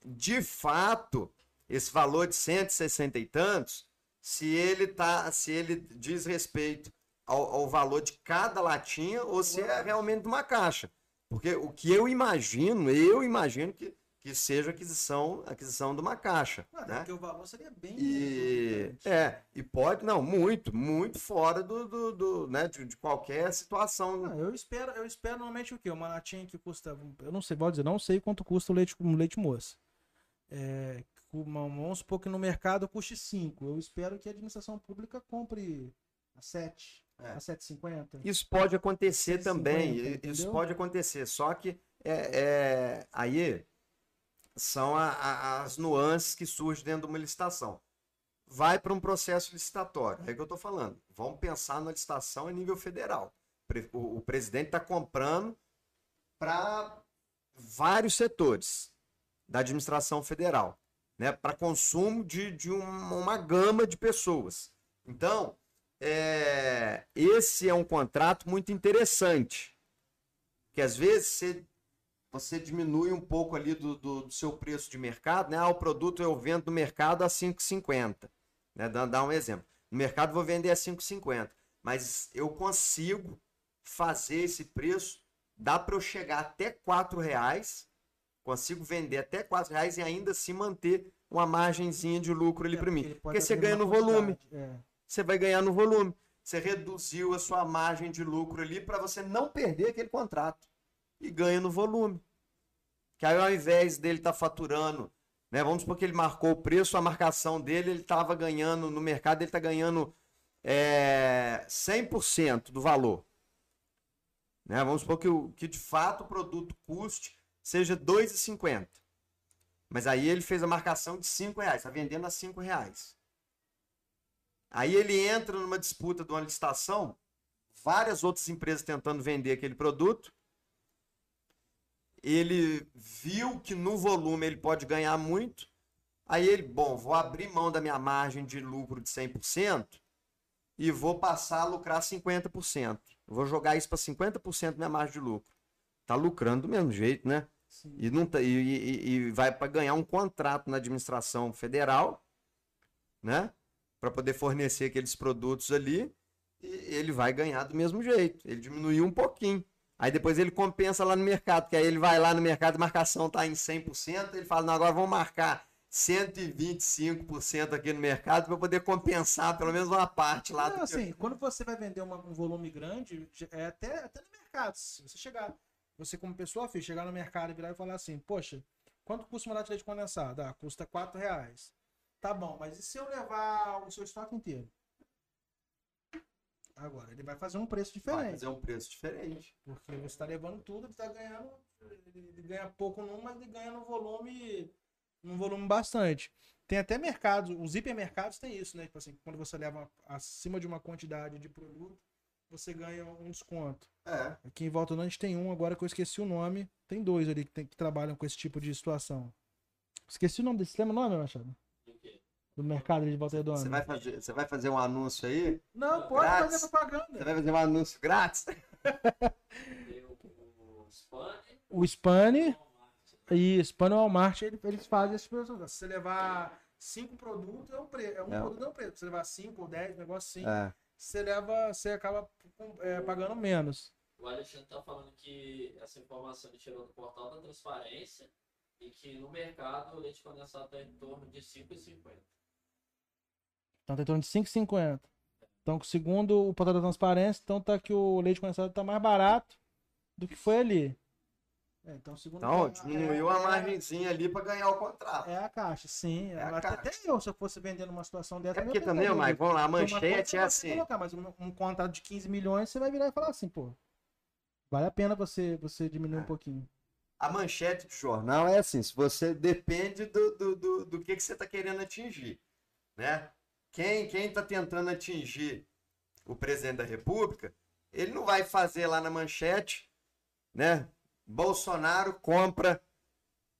de fato, esse valor de 160 e tantos, se ele tá, se ele diz respeito ao, ao valor de cada latinha ou se é realmente uma caixa. Porque o que eu imagino, eu imagino que que seja aquisição, aquisição de uma caixa. Ah, né? Porque o valor seria bem. E, é, e pode, não, muito, muito fora do, do, do né, de, de, qualquer situação. Ah, eu espero, eu espero normalmente o quê? Uma latinha que custa. Eu não sei, vou dizer, não sei quanto custa o leite, um leite moça. É, vamos supor que no mercado custe 5. Eu espero que a administração pública compre a 7. É. A 7,50. Isso pode acontecer 7, também. 50, isso pode acontecer. Só que é, é aí são a, a, as nuances que surgem dentro de uma licitação. Vai para um processo licitatório, é o que eu estou falando. Vamos pensar na licitação a nível federal. O, o presidente está comprando para vários setores da administração federal, né, para consumo de, de uma, uma gama de pessoas. Então, é, esse é um contrato muito interessante, que às vezes você você diminui um pouco ali do, do, do, seu preço de mercado, né? Ah, o produto eu vendo no mercado a 5,50. Né? Dá, dá um exemplo. No mercado vou vender a 5,50. Mas eu consigo fazer esse preço, dá para eu chegar até R$ reais consigo vender até 4 reais e ainda assim manter uma margenzinha de lucro ali É, para mim. pode Porque você ganha no volume. é. Você vai ganhar no volume. Você reduziu a sua margem de lucro ali para você não perder aquele contrato. E ganha no volume. Que aí ao invés dele estar faturando, né? Vamos supor que ele marcou o preço, a marcação dele, ele estava ganhando no mercado, ele está ganhando é, 100% do valor. Né? Vamos supor que, que de fato o produto custe seja R$ 2,50. Mas aí ele fez a marcação de R$ reais, está vendendo a R$ reais. Aí ele entra numa disputa de uma licitação, várias outras empresas tentando vender aquele produto. Ele viu que no volume ele pode ganhar muito. Aí ele, bom, vou abrir mão da minha margem de lucro de 100% e vou passar a lucrar 50%. Vou jogar isso para 50% da minha margem de lucro. Tá lucrando do mesmo jeito, né? Sim. E, não tá, e, e- e vai para ganhar um contrato na administração federal, né? Para poder fornecer aqueles produtos ali, e ele vai ganhar do mesmo jeito. Ele diminuiu um pouquinho. Aí depois ele compensa lá no mercado, que aí ele vai lá no mercado, a marcação tá em 100%, ele fala, não, agora vamos marcar 125% aqui no mercado para poder compensar pelo menos uma parte lá Não, assim, quando você vai vender uma- um volume grande, é até, até no mercado. Se você chegar, você como pessoa física, chegar no mercado e virar e falar assim, poxa, quanto custa uma lata de leite condensado? Ah, custa 4 reais. Tá bom, mas e se eu levar o seu estoque inteiro? Agora, ele vai fazer um preço vai diferente. fazer um preço diferente. Porque você está levando tudo, ele está ganhando. Ele ganha pouco num, mas ele ganha no volume. Num volume bastante. Tem até mercados, os hipermercados tem isso, né? Tipo assim, quando você leva acima de uma quantidade de produto, você ganha um desconto. É. Aqui em Volta do Norte tem um, agora que eu esqueci o nome. Tem dois ali que, tem- que trabalham com esse tipo de situação. Esqueci o nome desse. Lembra o nome, Machado? Do mercado de Volta Redonda. Você vai, fazer, você vai fazer um anúncio aí? Não, pode Grátis. fazer propaganda. Você vai fazer um anúncio grátis? O, Spani O Spani. Walmart. E e eles fazem esse produto. Se você levar cinco produtos, é um, pre... é um É. produto, é um preço. Se você levar cinco ou dez, negócio assim, É. você leva, você acaba é, pagando menos. O Alexandre tá falando que essa informação ele tirou do portal da transparência e que no mercado o leite condensado está em torno de 5,50. Então tá em torno de 5,50. Então, segundo o portal da transparência, então tá que o leite condensado tá mais barato do que foi ali. É, então, segundo Então, é- diminuiu é- a margenzinha ali para ganhar o contrato. É a caixa, sim. É a até, caixa. até eu, se eu fosse vendendo uma situação dessa. É porque também, Mike, vamos lá, a manchete é assim. Colocar, mas um, um contrato de 15 milhões, você vai virar e falar assim, pô. Vale a pena você, você diminuir um É. pouquinho. A manchete de jornal é assim, se você depende do, do, do, do que, que você está querendo atingir, né? Quem quem está tentando atingir o presidente da República, ele não vai fazer lá na manchete, né? Bolsonaro compra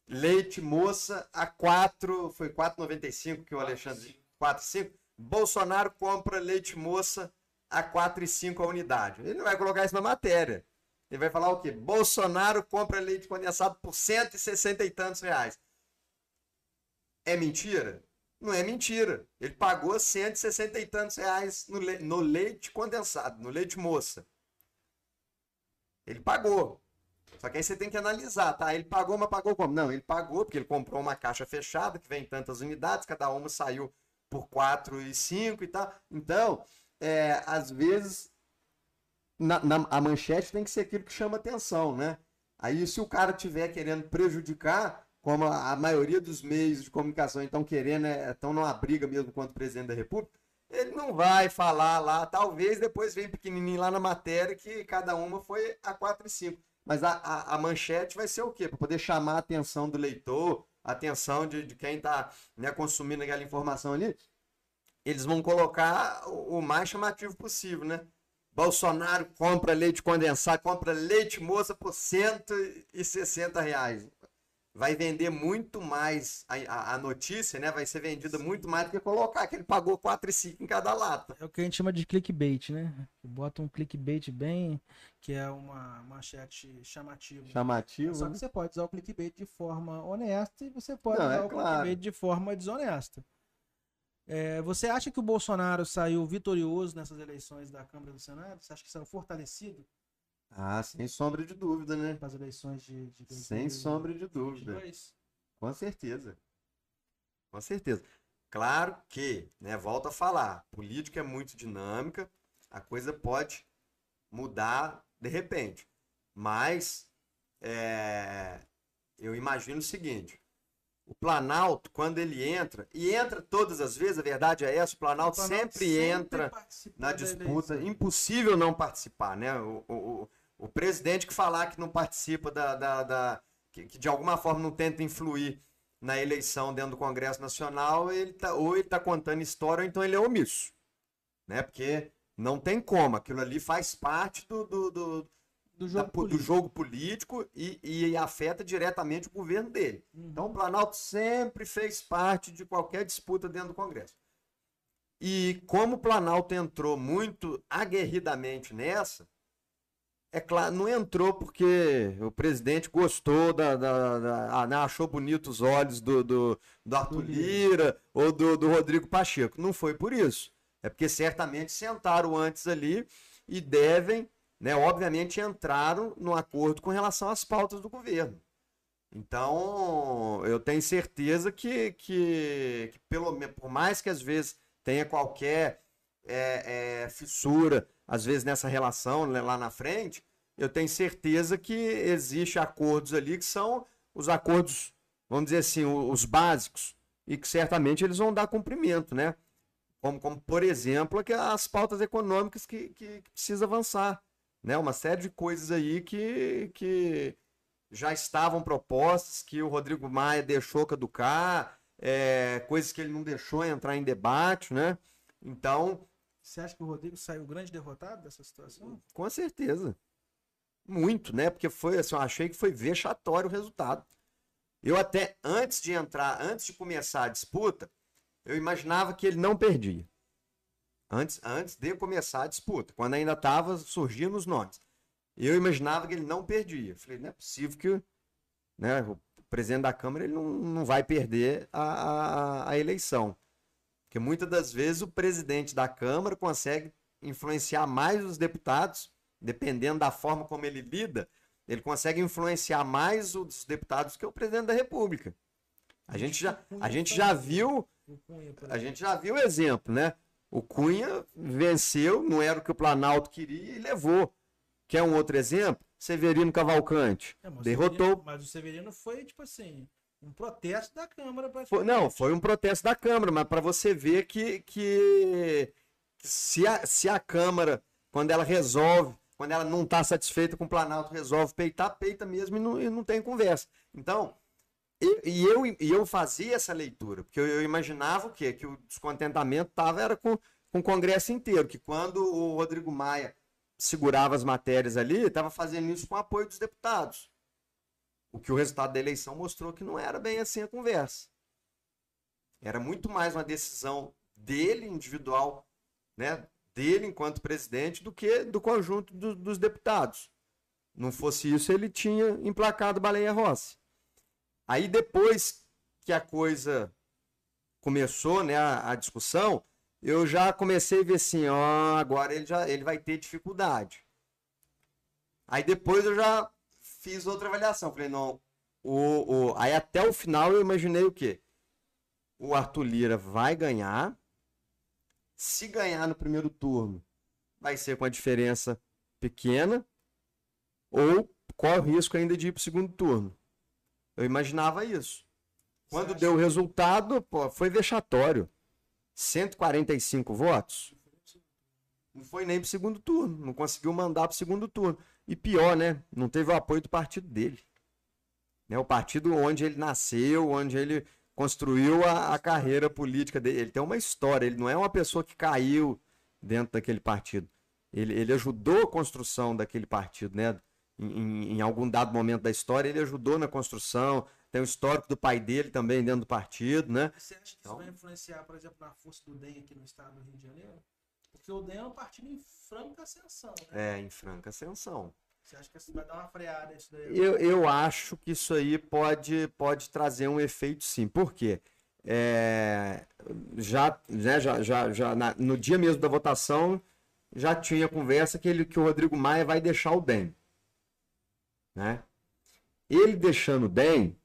leite moça a 4, foi 4,95 que o Alexandre 4,5. Bolsonaro compra leite moça a 4,5 a unidade. Ele não vai colocar isso na matéria. Ele vai falar o quê? Bolsonaro compra leite condensado por 160 e tantos reais. É mentira? Não é mentira. Ele pagou 160 e tantos reais no, le- no leite condensado, no leite moça. Ele pagou. Só que aí você tem que analisar, tá? Ele pagou, mas pagou como? Não, ele pagou porque ele comprou uma caixa fechada que vem em tantas unidades, cada uma saiu por 4 e 5 e tal. Então, é, às vezes na, na- a manchete tem que ser aquilo que chama atenção, né? Aí se o cara tiver querendo prejudicar, como a, maioria dos meios de comunicação estão querendo, estão numa briga mesmo contra o presidente da República, ele não vai falar lá, talvez depois vem pequenininho lá na matéria que cada uma foi a 4 e 5. Mas a, a, a manchete vai ser o quê? Para poder chamar a atenção do leitor, a atenção de, de quem está né, consumindo aquela informação ali, eles vão colocar o, o mais chamativo possível, né? Bolsonaro compra leite condensado, compra leite moça por 160 reais. Vai vender muito mais a, a- a notícia, né? Vai ser vendida muito mais do que colocar que ele pagou 4,5 em cada lata. É o que a gente chama de clickbait, né? Bota um clickbait bem, que é uma manchete chamativa. Chamativo. Só né? que você pode usar o clickbait de forma honesta e você pode Não, usar é o claro. clickbait de forma desonesta. É, você acha que o Bolsonaro saiu vitorioso nessas eleições da Câmara e do Senado? Você acha que saiu fortalecido? Ah, sem sombra de dúvida, né? Para as eleições de, de Sem sombra de dúvida. 2022. Com certeza. Com certeza. Claro que, né, volto a falar, política é muito dinâmica, a coisa pode mudar de repente. Mas é, eu imagino o seguinte: o Planalto, quando ele entra, e entra todas as vezes, a verdade é essa, o Planalto, O Planalto sempre, entra participou na disputa. eleição. Impossível não participar, né? O, o, o- presidente que falar que não participa da. da, da- que, que de alguma forma não tenta influir na eleição dentro do Congresso Nacional, ele tá, ou ele está contando história, ou então ele é omisso. Né? Porque não tem como, aquilo ali faz parte do, do, do, do da- jogo do político. jogo político e, e afeta diretamente o governo dele. Uhum. Então o Planalto sempre fez parte de qualquer disputa dentro do Congresso. E como o Planalto entrou muito aguerridamente nessa, é claro, não entrou porque o presidente gostou da. da- da- ah, né, achou bonito os olhos do, do, do Arthur Lira ou do, do Rodrigo Pacheco. Não foi por isso. É porque certamente sentaram antes ali e devem, né, obviamente, entraram no acordo com relação às pautas do governo. Então, eu tenho certeza que, que, que pelo por mais que às vezes tenha qualquer é, é, fissura, às vezes nessa relação né, lá na frente, eu tenho certeza que existe acordos ali que são os acordos, vamos dizer assim, os básicos, e que certamente eles vão dar cumprimento, né? Como, como por exemplo, as pautas econômicas que, que, que precisa avançar, né? Uma série de coisas aí que, que já estavam propostas, que o Rodrigo Maia deixou caducar, é, coisas que ele não deixou entrar em debate, né? Então, Você acha que o Rodrigo saiu grande derrotado dessa situação? com certeza. Muito, né? Porque foi assim, eu achei que foi vexatório o resultado. Eu até, antes de entrar, antes de começar a disputa, eu imaginava que ele não perdia. Antes, antes de começar a disputa, quando ainda estava surgindo os nomes. Eu imaginava que ele não perdia. Falei, não é possível que né, o presidente da Câmara ele não, não vai perder a, a, a eleição. Porque muitas das vezes o presidente da Câmara consegue influenciar mais os deputados, dependendo da forma como ele lida, ele consegue influenciar mais os deputados que o presidente da República. A gente já, a gente já viu a exemplo. gente já viu exemplo, né? O Cunha venceu, não era o que o Planalto queria e levou. Quer um outro exemplo? Severino Cavalcante. É, mas derrotou. Severino- mas o Severino foi, tipo assim, um protesto da Câmara. Foi- não, foi um protesto da Câmara, mas para você ver que, que se, a, se a Câmara, quando ela resolve, quando ela não está satisfeita com o Planalto, resolve peitar, peita mesmo e não, e não tem conversa. Então, e, e eu, e eu fazia essa leitura, porque eu, eu imaginava o quê? Que o descontentamento tava, era com, com o Congresso inteiro, que quando o Rodrigo Maia segurava as matérias ali, estava fazendo isso com o apoio dos deputados. O que o resultado da eleição mostrou que não era bem assim a conversa. Era muito mais uma decisão dele, individual, né? Dele enquanto presidente, do que do conjunto do- dos deputados. Não fosse isso, ele tinha emplacado Baleia Rossi. Aí depois que a coisa começou, né, a, a discussão, eu já comecei a ver assim, ó, agora ele já ele vai ter dificuldade. Aí depois eu já fiz outra avaliação, falei, não, o, o, aí até o final eu imaginei o quê? O Arthur Lira vai ganhar. Se ganhar no primeiro turno, vai ser com a diferença pequena. Ou corre o risco ainda de ir para o segundo turno. Eu imaginava isso. Quando deu o resultado, pô, foi vexatório. 145 votos. Não foi nem para o segundo turno. Não conseguiu mandar para o segundo turno. E pior, né? Não teve o apoio do partido dele. Né? O partido onde ele nasceu, onde ele construiu a, a carreira política dele. Ele tem uma história. Ele não é uma pessoa que caiu dentro daquele partido. Ele, ele ajudou a construção daquele partido, né? Em, em- algum dado momento da história, ele ajudou na construção. Tem o histórico do pai dele também dentro do partido, né? Você acha que isso Então- vai influenciar, por exemplo, na força do DEM aqui no estado do Rio de Janeiro? Porque o DEM é um partido em franca ascensão, né? É, em franca ascensão. Você acha que isso vai dar uma freada isso daí? Eu, eu acho que isso aí pode, pode trazer um efeito sim. Por quê? É, já, né, já, já, já na- no dia mesmo da votação, já tinha conversa que, ele, que o Rodrigo Maia vai deixar o DEM. Né? Ele deixando o DEM,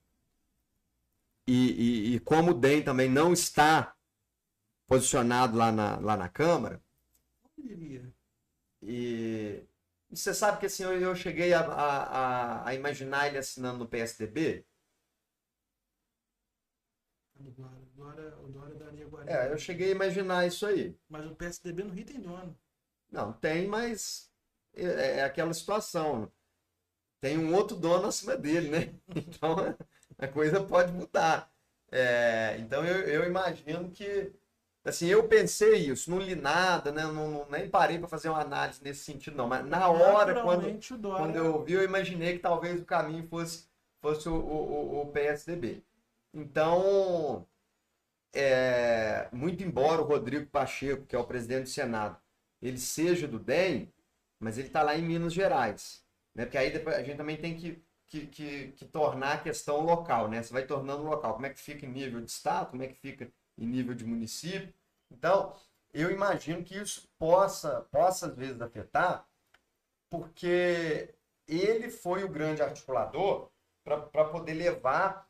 e, e, e como o DEM também não está posicionado lá na, lá na Câmara, e você sabe que assim, eu, eu cheguei a, a, a, imaginar ele assinando no PSDB. É, eu cheguei a imaginar isso aí. Mas o PSDB no Rio tem dono. Não, tem, mas é, é aquela situação. Tem um outro dono acima dele, né? Então a coisa pode mudar. É, então eu, eu imagino que Assim, eu pensei isso, não li nada, né? Não, não nem parei para fazer uma análise nesse sentido, não. Mas na hora, quando, quando eu vi, eu imaginei que talvez o caminho fosse, fosse o, o, o PSDB. Então, é, muito embora o Rodrigo Pacheco, que é o presidente do Senado, ele seja do DEM, mas ele está lá em Minas Gerais. Né? Porque aí depois a gente também tem que, que, que, que tornar a questão local, né? Você vai tornando local. Como é que fica em nível de estado, como é que fica em nível de município. Então, eu imagino que isso possa, possa às vezes afetar, porque ele foi o grande articulador para poder levar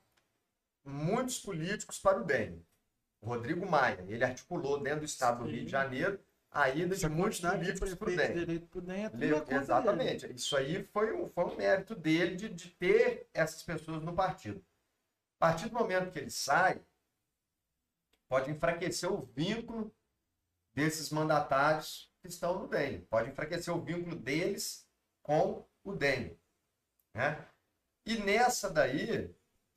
muitos políticos para o bem. O Rodrigo Maia, ele articulou dentro do estado Sim. do Rio de Janeiro a ida de muitos políticos para o DEM. É exatamente. Dele. Isso aí foi um, foi um mérito dele de, de ter essas pessoas no partido. A partir do momento que ele sai, pode enfraquecer o vínculo desses mandatários que estão no DEM. Pode enfraquecer o vínculo deles com o DEM. Né? E nessa daí,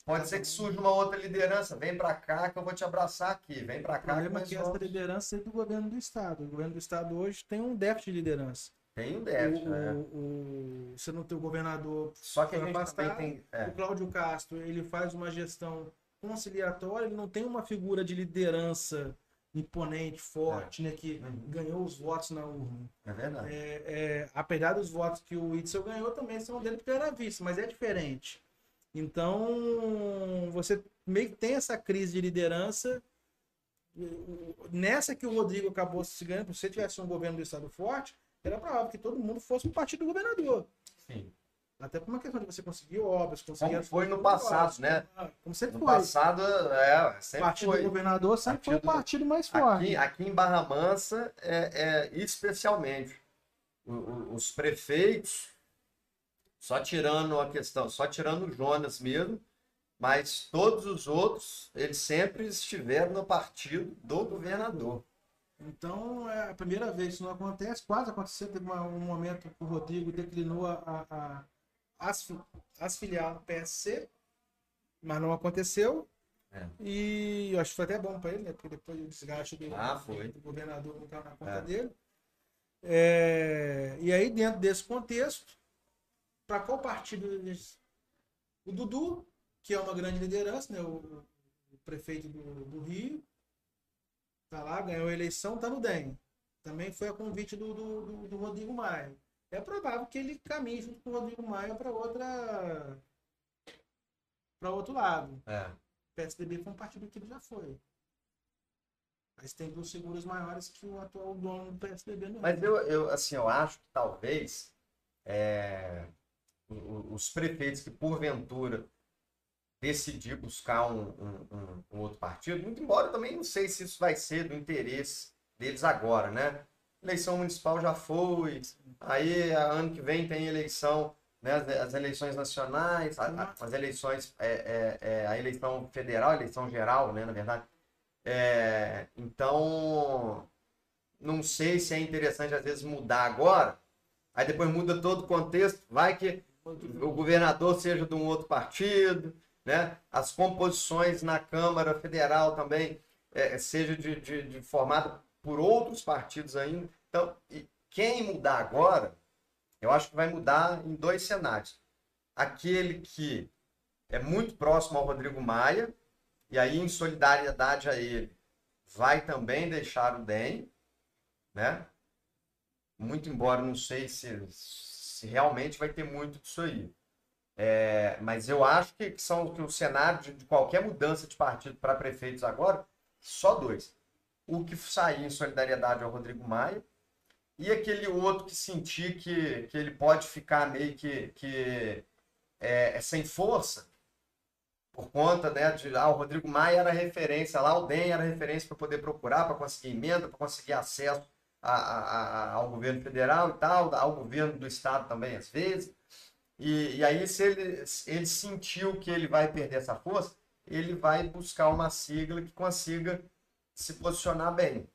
pode ser que surja uma outra liderança. Vem para cá que eu vou te abraçar aqui. Vem para cá. O problema é que essa liderança é do governo do Estado. O governo do Estado hoje tem um déficit de liderança. Tem um déficit, o, né? O, você não tem o governador. Só que a gente também tem. É. O Cláudio Castro, ele faz uma gestão conciliatório, ele não tem uma figura de liderança imponente, forte, é. né, que uhum. ganhou os votos na urna. É verdade. É, é, apesar dos votos que o Itzel ganhou, também são dele porque era vice, mas é diferente. Então, você meio que tem essa crise de liderança. Nessa que o Rodrigo acabou se ganhando, se você tivesse um governo do Estado forte, era provável que todo mundo fosse um partido do governador. Sim. Até por uma questão de você conseguir obras, conseguir. Como foi no passado, né? Ah, como sempre no foi. No passado, é, sempre o partido foi. do governador sempre partido... foi o partido mais forte. Aqui, aqui em Barra Mansa, é, é especialmente, os prefeitos, só tirando a questão, só tirando o Jonas mesmo, mas todos os outros, eles sempre estiveram no partido do governador. Então, é a primeira vez que isso não acontece, quase aconteceu, teve uma, um momento que o Rodrigo declinou a, a as, filiar no PSC, mas não aconteceu. É. E eu acho que foi até bom para ele, né? Porque depois o desgaste do, ah, do governador não estava na conta é. dele. É, e aí, dentro desse contexto, para qual partido eles... O Dudu, que é uma grande liderança, né? O, o prefeito do, do, Rio, tá lá, ganhou a eleição, tá no DEM. Também foi a convite do, do, do, do Rodrigo Maia é provável que ele caminhe junto com o Rodrigo Maia para outra para outro lado. É. O PSDB foi um partido que ele já foi. Mas tem dos seguros maiores que o atual dono do PSDB não Mas eu, eu, assim, eu acho que talvez é, os prefeitos que porventura decidir buscar um, um, um, um, outro partido, muito embora eu também não sei se isso vai ser do interesse deles agora, né? Eleição municipal já foi, aí ano que vem tem eleição, né, as, eleições nacionais, a, as eleições, é, é, é, a eleição federal, a eleição geral, né, na verdade. É, então, não sei se é interessante às vezes mudar agora, aí depois muda todo o contexto, vai que o governador seja de um outro partido, né? As composições na Câmara Federal também é, seja de, de, de formado por outros partidos ainda. Então, quem mudar agora, eu acho que vai mudar em dois cenários. Aquele que é muito próximo ao Rodrigo Maia, e aí, em solidariedade a ele, vai também deixar o DEM, né? Muito embora não sei se, se realmente vai ter muito disso aí. É, mas eu acho que, que são que o cenário de, de qualquer mudança de partido para prefeitos agora, só dois o que sair em solidariedade ao Rodrigo Maia e aquele outro que sentir que, que ele pode ficar meio que, que é, é sem força, por conta né, de ah, o Rodrigo Maia era referência lá, o DEM era referência para poder procurar, para conseguir emenda, para conseguir acesso a, a, a, ao governo federal e tal, ao governo do estado também às vezes. E, e aí, se ele, ele sentiu que ele vai perder essa força, ele vai buscar uma sigla que consiga se posicionar bem.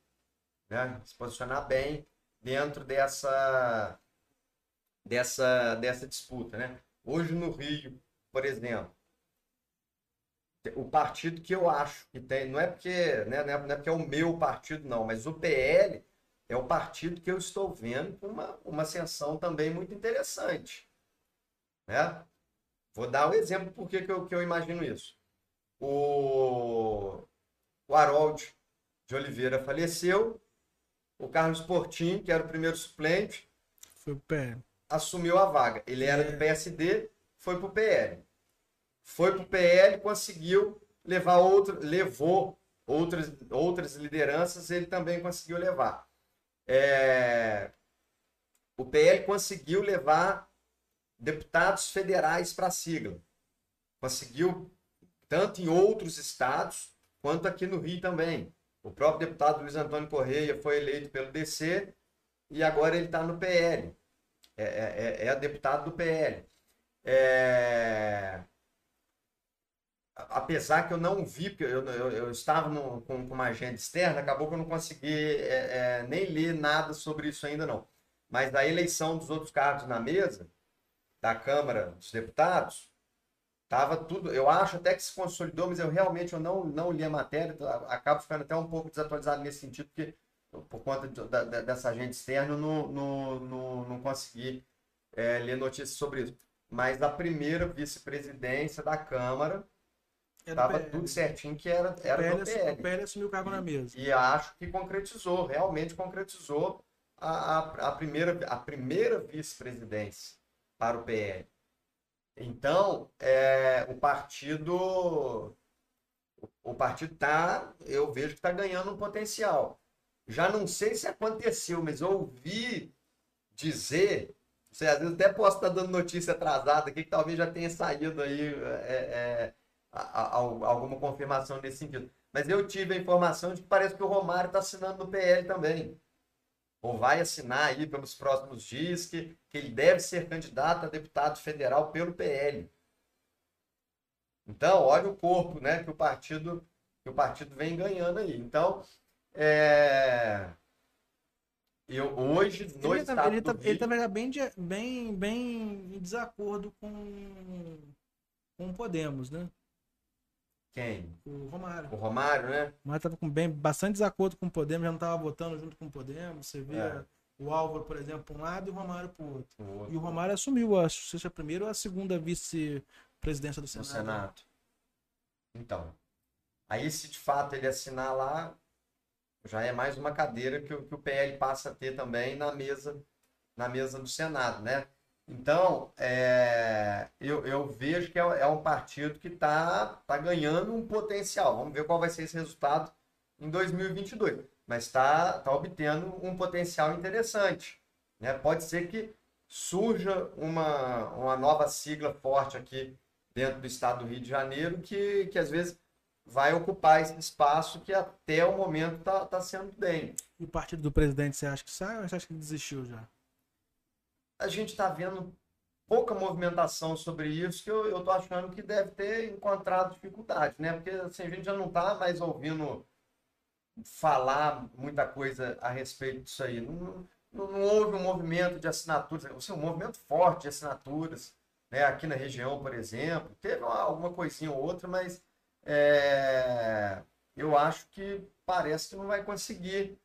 Né? Se posicionar bem dentro dessa, dessa, dessa disputa. Né? Hoje no Rio, por exemplo, o partido que eu acho que tem, não é porque, né, não, é, é porque é o meu partido, não, mas o PL é o partido que eu estou vendo com uma, uma ascensão também muito interessante. Né? Vou dar um exemplo por que eu, que eu imagino isso. O, o Harold de Oliveira faleceu, o Carlos Portinho, que era o primeiro suplente, foi pro PL. assumiu a vaga. Ele era é. do PSD, foi para o PL. Foi para o PL, conseguiu levar outro, levou outras, outras lideranças, ele também conseguiu levar. É, o PL conseguiu levar deputados federais para a sigla. Conseguiu, tanto em outros estados, quanto aqui no Rio também. O próprio deputado Luiz Antônio Correia foi eleito pelo DC e agora ele está no PL. É, é, é, é deputado do PL. É... Apesar que eu não vi, porque eu, eu, eu estava no, com, com, uma agenda externa, acabou que eu não consegui é, é, nem ler nada sobre isso ainda não. Mas da eleição dos outros cargos na mesa, da Câmara dos Deputados, tava tudo. Eu acho até que se consolidou, mas eu realmente eu não, não li a matéria, acabo ficando até um pouco desatualizado nesse sentido, porque por conta de, da, dessa agente externa, não, não, não, não consegui é, ler notícias sobre isso. Mas a primeira vice-presidência da Câmara estava tudo certinho que era, era o PL. Do PL. O PL assumiu o cargo na mesa. E, e acho que concretizou, realmente concretizou a, a, a primeira, a primeira vice-presidência para o PL. Então, é, o partido o partido tá, eu vejo que está ganhando um potencial. Já não sei se aconteceu, mas ouvi dizer, você às vezes até posso estar dando notícia atrasada aqui, que talvez já tenha saído aí é, é, a, a, alguma confirmação nesse sentido. Mas eu tive a informação de que parece que o Romário está assinando no PL também ou vai assinar aí pelos próximos dias que, que ele deve ser candidato a deputado federal pelo PL. Então, olha o corpo, né, que o partido que o partido vem ganhando aí. Então, é... eu hoje no ele estado tá, ele, tá, Rio... ele também tá bem, bem, bem em desacordo com com o Podemos, né? Quem? O Romário. O Romário, né? O Romário tava com bem, bastante desacordo com o Podemos, já não tava votando junto com o Podemos. Você vê é. o Álvaro, por exemplo, para um lado e o Romário para o outro. E o Romário assumiu, acho, seja a primeira ou a segunda vice-presidência do Senado. Do Senado. Então. Aí, se de fato ele assinar lá, já é mais uma cadeira que, que o PL passa a ter também na mesa, na mesa do Senado, né? Então, é, eu, eu, vejo que é, é, um partido que está tá ganhando um potencial. Vamos ver qual vai ser esse resultado em 2022. Mas está tá obtendo um potencial interessante. Né? Pode ser que surja uma, uma nova sigla forte aqui dentro do estado do Rio de Janeiro que, que às vezes vai ocupar esse espaço que até o momento está tá sendo bem. E o partido do presidente, você acha que sai ou você acha que desistiu já? A gente está vendo pouca movimentação sobre isso, que eu estou achando que deve ter encontrado dificuldade, né? Porque assim, a gente já não está mais ouvindo falar muita coisa a respeito disso aí. Não, não, não houve um movimento de assinaturas, assim, um movimento forte de assinaturas, né? Aqui na região, por exemplo, teve uma, alguma coisinha ou outra, mas é, eu acho que parece que não vai conseguir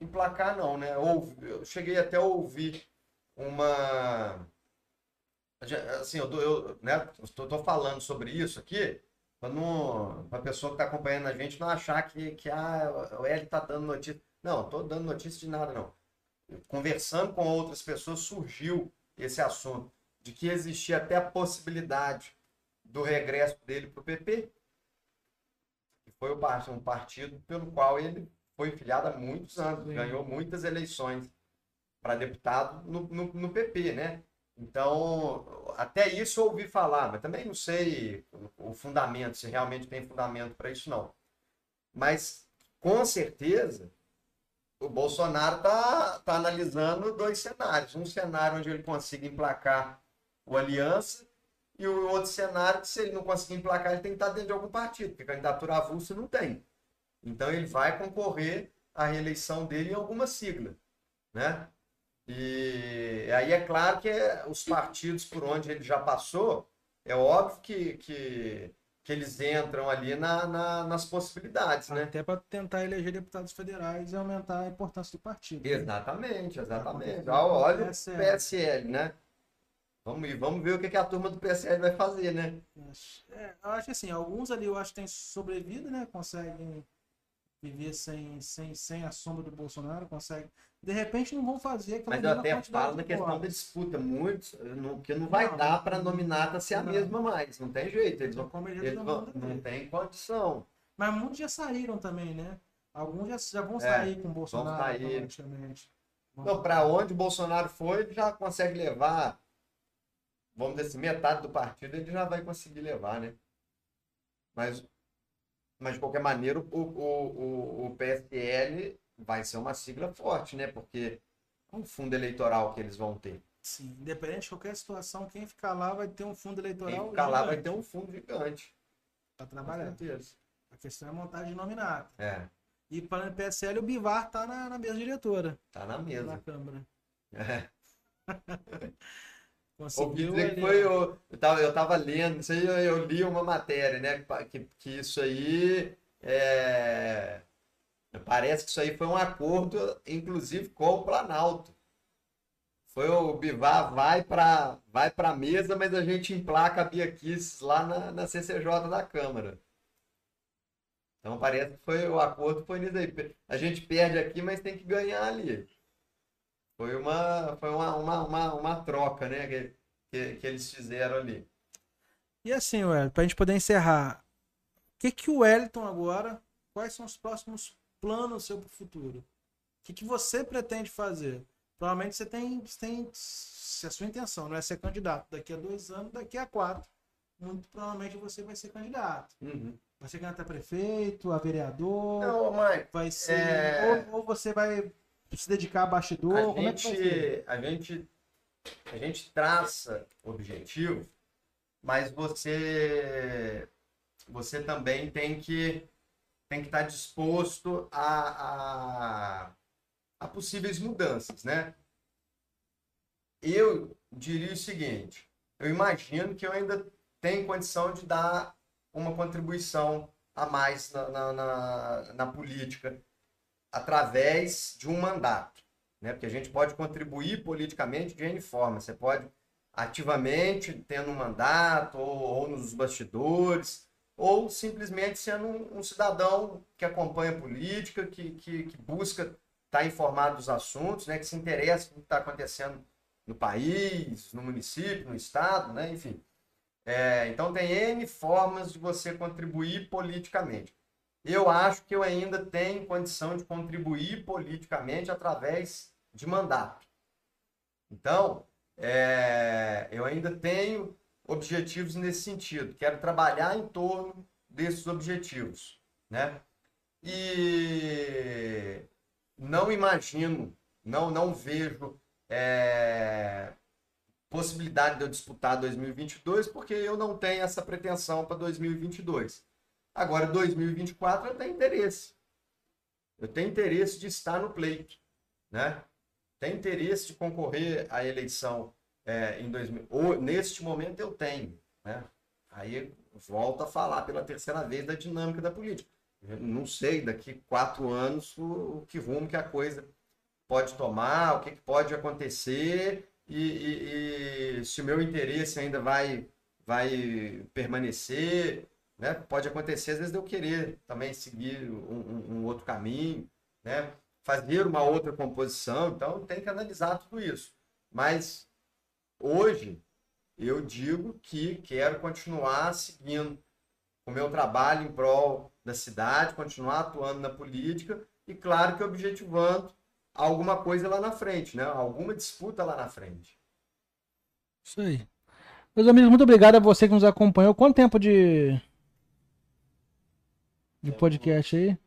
emplacar, não, né? Ou, eu cheguei até a ouvir uma. Assim, eu, eu né, estou falando sobre isso aqui para a pessoa que está acompanhando a gente não achar que, que ah, o L está dando notícia. Não, estou dando notícia de nada, não. Conversando com outras pessoas, surgiu esse assunto de que existia até a possibilidade do regresso dele para o PP, que foi um partido pelo qual ele foi filiado há muitos anos, ganhou muitas eleições para deputado no, no, no, PP, né? Então, até isso eu ouvi falar, mas também não sei o, fundamento, se realmente tem fundamento para isso, não. Mas, com certeza, o Bolsonaro está tá analisando dois cenários. Um cenário onde ele consiga emplacar o Aliança e o outro cenário que se ele não conseguir emplacar, ele tem que estar dentro de algum partido, porque candidatura avulsa não tem. Então ele vai concorrer à reeleição dele em alguma sigla, né? E aí é claro que os partidos por onde ele já passou, é óbvio que, que que eles entram ali na, na, nas possibilidades, né? Até para tentar eleger deputados federais e aumentar a importância do partido. Exatamente, né? exatamente. Olha o PSL. PSL, né? Vamos, vamos ver o que, que a turma do PSL vai fazer, né? É, eu acho que assim, alguns ali eu acho que têm sobrevivido, né? Conseguem viver sem, sem, sem a sombra do Bolsonaro, conseguem de repente não vão fazer aquela Mas eu até falo na questão da disputa, muitos, não, que não vai não, dar para a nominata ser a mesma mais, não tem jeito, eles, vão, eles vão, não tem condição. Mas muitos já saíram também, né? Alguns já, já vão é, sair é, com o Bolsonaro. Sair. Então, para onde o Bolsonaro foi, ele já consegue levar, vamos dizer assim, metade do partido ele já vai conseguir levar, né? Mas, mas de qualquer maneira, o, o, o, PSL vai ser uma sigla forte, né? Porque é um fundo eleitoral que eles vão ter. Sim, independente de qualquer situação, quem ficar lá vai ter um fundo eleitoral. Quem ficar gigante. lá vai ter um fundo gigante. Para trabalhar. A questão é montar de nominado. É. E para o PSL, o Bivar tá na, na mesa diretora. Tá na mesa. Na Câmara. É. Conseguiu dizer que foi, eu, eu, tava, eu tava lendo, isso aí eu, eu li uma matéria, né? Que, que isso aí é Parece que isso aí foi um acordo, inclusive, com o Planalto. Foi o Bivar vai para vai a mesa, mas a gente emplaca a Bia Kiss lá na, na CCJ da Câmara. Então parece que foi o acordo foi nisso aí. A gente perde aqui, mas tem que ganhar ali. Foi uma, foi uma, uma, uma, uma troca né, que, que, que, eles fizeram ali. E assim, Wellington, para a gente poder encerrar, o que, que o Wellington agora, quais são os próximos plano seu para o futuro? O que, que você pretende fazer? Provavelmente você tem, você tem se a sua intenção não é ser candidato daqui a dois anos, daqui a quatro, muito provavelmente você vai ser candidato. Uhum. Vai ser candidato a prefeito, a vereador. Não, mas vai ser. É... Ou, ou, você vai se dedicar a bastidor. A Como gente, é a gente, a gente traça objetivo, mas você, você também tem que tem que estar disposto a, a, a possíveis mudanças, né? Eu diria o seguinte: eu imagino que eu ainda tenho condição de dar uma contribuição a mais na, na, na, na política através de um mandato, né? Porque a gente pode contribuir politicamente de N forma. Você pode ativamente tendo um mandato ou, ou nos bastidores ou simplesmente sendo um, um cidadão que acompanha a política, que, que, que busca estar tá informado dos assuntos, né, que se interessa pelo que está acontecendo no país, no município, no estado, né, enfim. É, então tem N formas de você contribuir politicamente. Eu acho que eu ainda tenho condição de contribuir politicamente através de mandato. Então, é, eu ainda tenho objetivos nesse sentido. Quero trabalhar em torno desses objetivos, né? E não imagino, não não vejo é, possibilidade de eu disputar 2022 porque eu não tenho essa pretensão para 2022. Agora 2024 eu tenho interesse. Eu tenho interesse de estar no pleito, né? Tenho interesse de concorrer à eleição é, em 2000. Ou, neste momento eu tenho. Né? Aí volto a falar pela terceira vez da dinâmica da política. Eu não sei daqui quatro anos o, o, que rumo que a coisa pode tomar, o que, que pode acontecer e, e, e, se o meu interesse ainda vai, vai permanecer. Né? Pode acontecer, às vezes, de eu querer também seguir um, um, outro caminho, né? fazer uma outra composição. Então, tem que analisar tudo isso. Mas Hoje, eu digo que quero continuar seguindo o meu trabalho em prol da cidade, continuar atuando na política e, claro, que objetivando alguma coisa lá na frente, né? Alguma disputa lá na frente. Isso aí. Meus amigos, muito obrigado a você que nos acompanhou. Quanto tempo de. De podcast aí?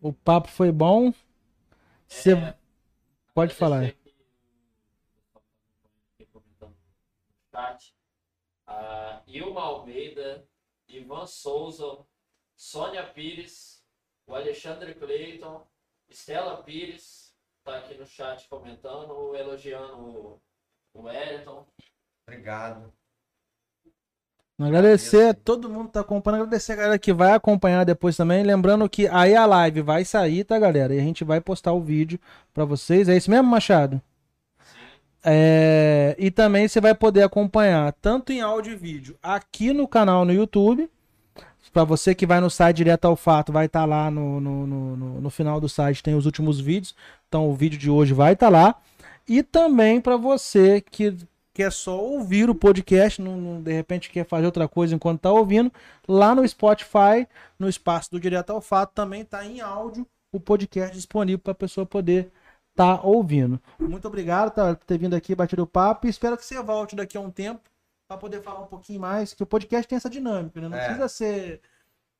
O papo foi bom. Você É, pode falar. no chat, a Ilma Almeida, Ivan Souza, Sônia Pires, o Alexandre Cleiton, Estela Pires, tá aqui no chat comentando, elogiando o, o Wellington. Obrigado. Agradecer a todo mundo que tá acompanhando. Agradecer a galera que vai acompanhar depois também. Lembrando que aí a live vai sair, tá, galera? E a gente vai postar o vídeo pra vocês. É isso mesmo, Machado? Sim, É, e também você vai poder acompanhar tanto em áudio e vídeo aqui no canal no YouTube. Para você que vai no site direto ao fato, vai estar lá no, no, no, no- no final do site, tem os últimos vídeos. Então o vídeo de hoje vai estar lá. E também para você que quer só ouvir o podcast, não, não- de repente quer fazer outra coisa enquanto está ouvindo, lá no Spotify, no espaço do Direto ao Fato, também está em áudio o podcast disponível para a pessoa poder tá ouvindo. Muito obrigado tá, por ter vindo aqui, batido o papo. E espero que você volte daqui a um tempo para poder falar um pouquinho mais. Que o podcast tem essa dinâmica, né? Não É. precisa ser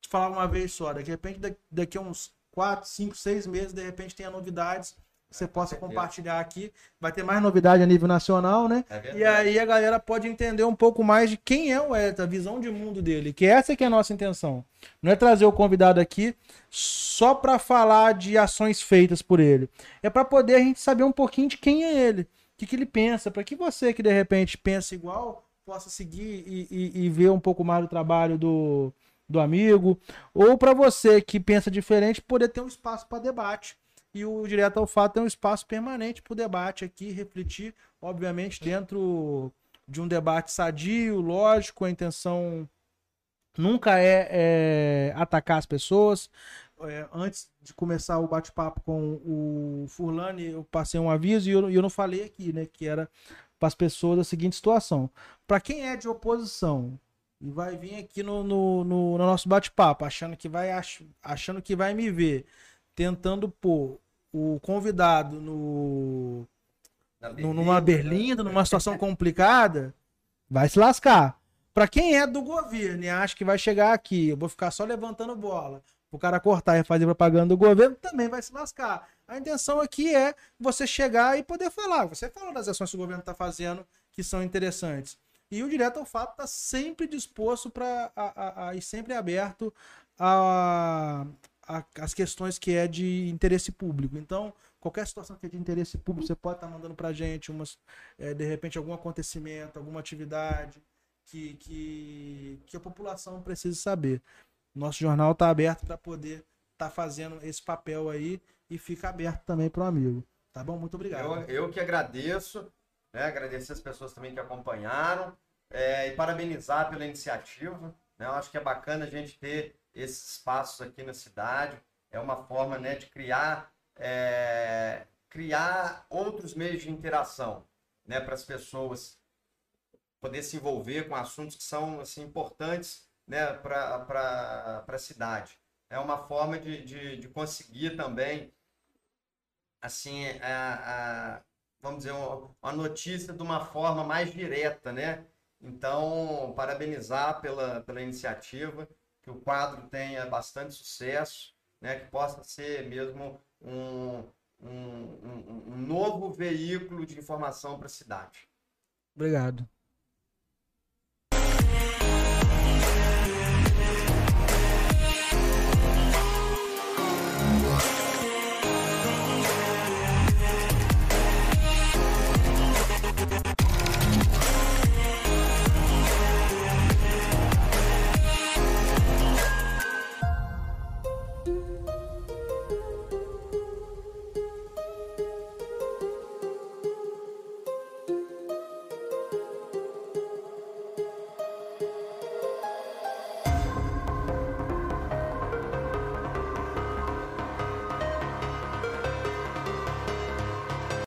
falar uma vez só. De repente, da- daqui a uns 4, 5, 6 meses, de repente tenha novidades você possa compartilhar aqui. Vai ter mais novidade a nível nacional, né? É. E aí a galera pode entender um pouco mais de quem é o Elton, a visão de mundo dele, que essa que é a nossa intenção. Não é trazer o convidado aqui só para falar de ações feitas por ele. É para poder a gente saber um pouquinho de quem é ele, o que, que ele pensa, para que você que de repente pensa igual possa seguir e, e- e ver um pouco mais do trabalho do, do amigo, ou para você que pensa diferente poder ter um espaço para debate. E o Direto ao Fato é um espaço permanente para o debate aqui, refletir, obviamente, dentro de um debate sadio, lógico, a intenção nunca é, é atacar as pessoas. É, antes de começar o bate-papo com o Furlane, eu passei um aviso e eu, eu não falei aqui, né? Que era para as pessoas a seguinte situação. Para quem é de oposição e vai vir aqui no, no, no- no nosso bate-papo, achando que vai ach- achando que vai me ver, tentando pôr o convidado no, nu- numa berlinda, berlinda, numa situação complicada, vai se lascar. Pra quem é do governo e acha que vai chegar aqui, eu vou ficar só levantando bola, o cara cortar e fazer propaganda do governo, também vai se lascar. A intenção aqui é você chegar e poder falar. Você fala das ações que o governo está fazendo que são interessantes. E o Direto ao Fato está sempre disposto para e sempre aberto a, a- as questões que é de interesse público. Então, qualquer situação que é de interesse público, você pode estar mandando para a gente umas, eh, de repente algum acontecimento, alguma atividade que, que, que a população precisa saber. Nosso jornal está aberto para poder estar fazendo esse papel aí e fica aberto também para o amigo. Tá bom? Muito obrigado. Eu, eu que agradeço, né? agradecer as pessoas também que acompanharam é, e parabenizar pela iniciativa. Né? Eu acho que é bacana a gente ter esses espaços aqui na cidade. É uma forma né, de criar, é, criar outros meios de interação né, para as pessoas poder se envolver com assuntos que são assim, importantes né, para a cidade. É uma forma de, de, de conseguir também assim, a, a- vamos dizer, uma notícia de uma forma mais direta, né? Então, parabenizar pela, pela iniciativa, que o quadro tenha bastante sucesso, né? Que possa ser mesmo um, um, um- um novo veículo de informação para a cidade. Obrigado.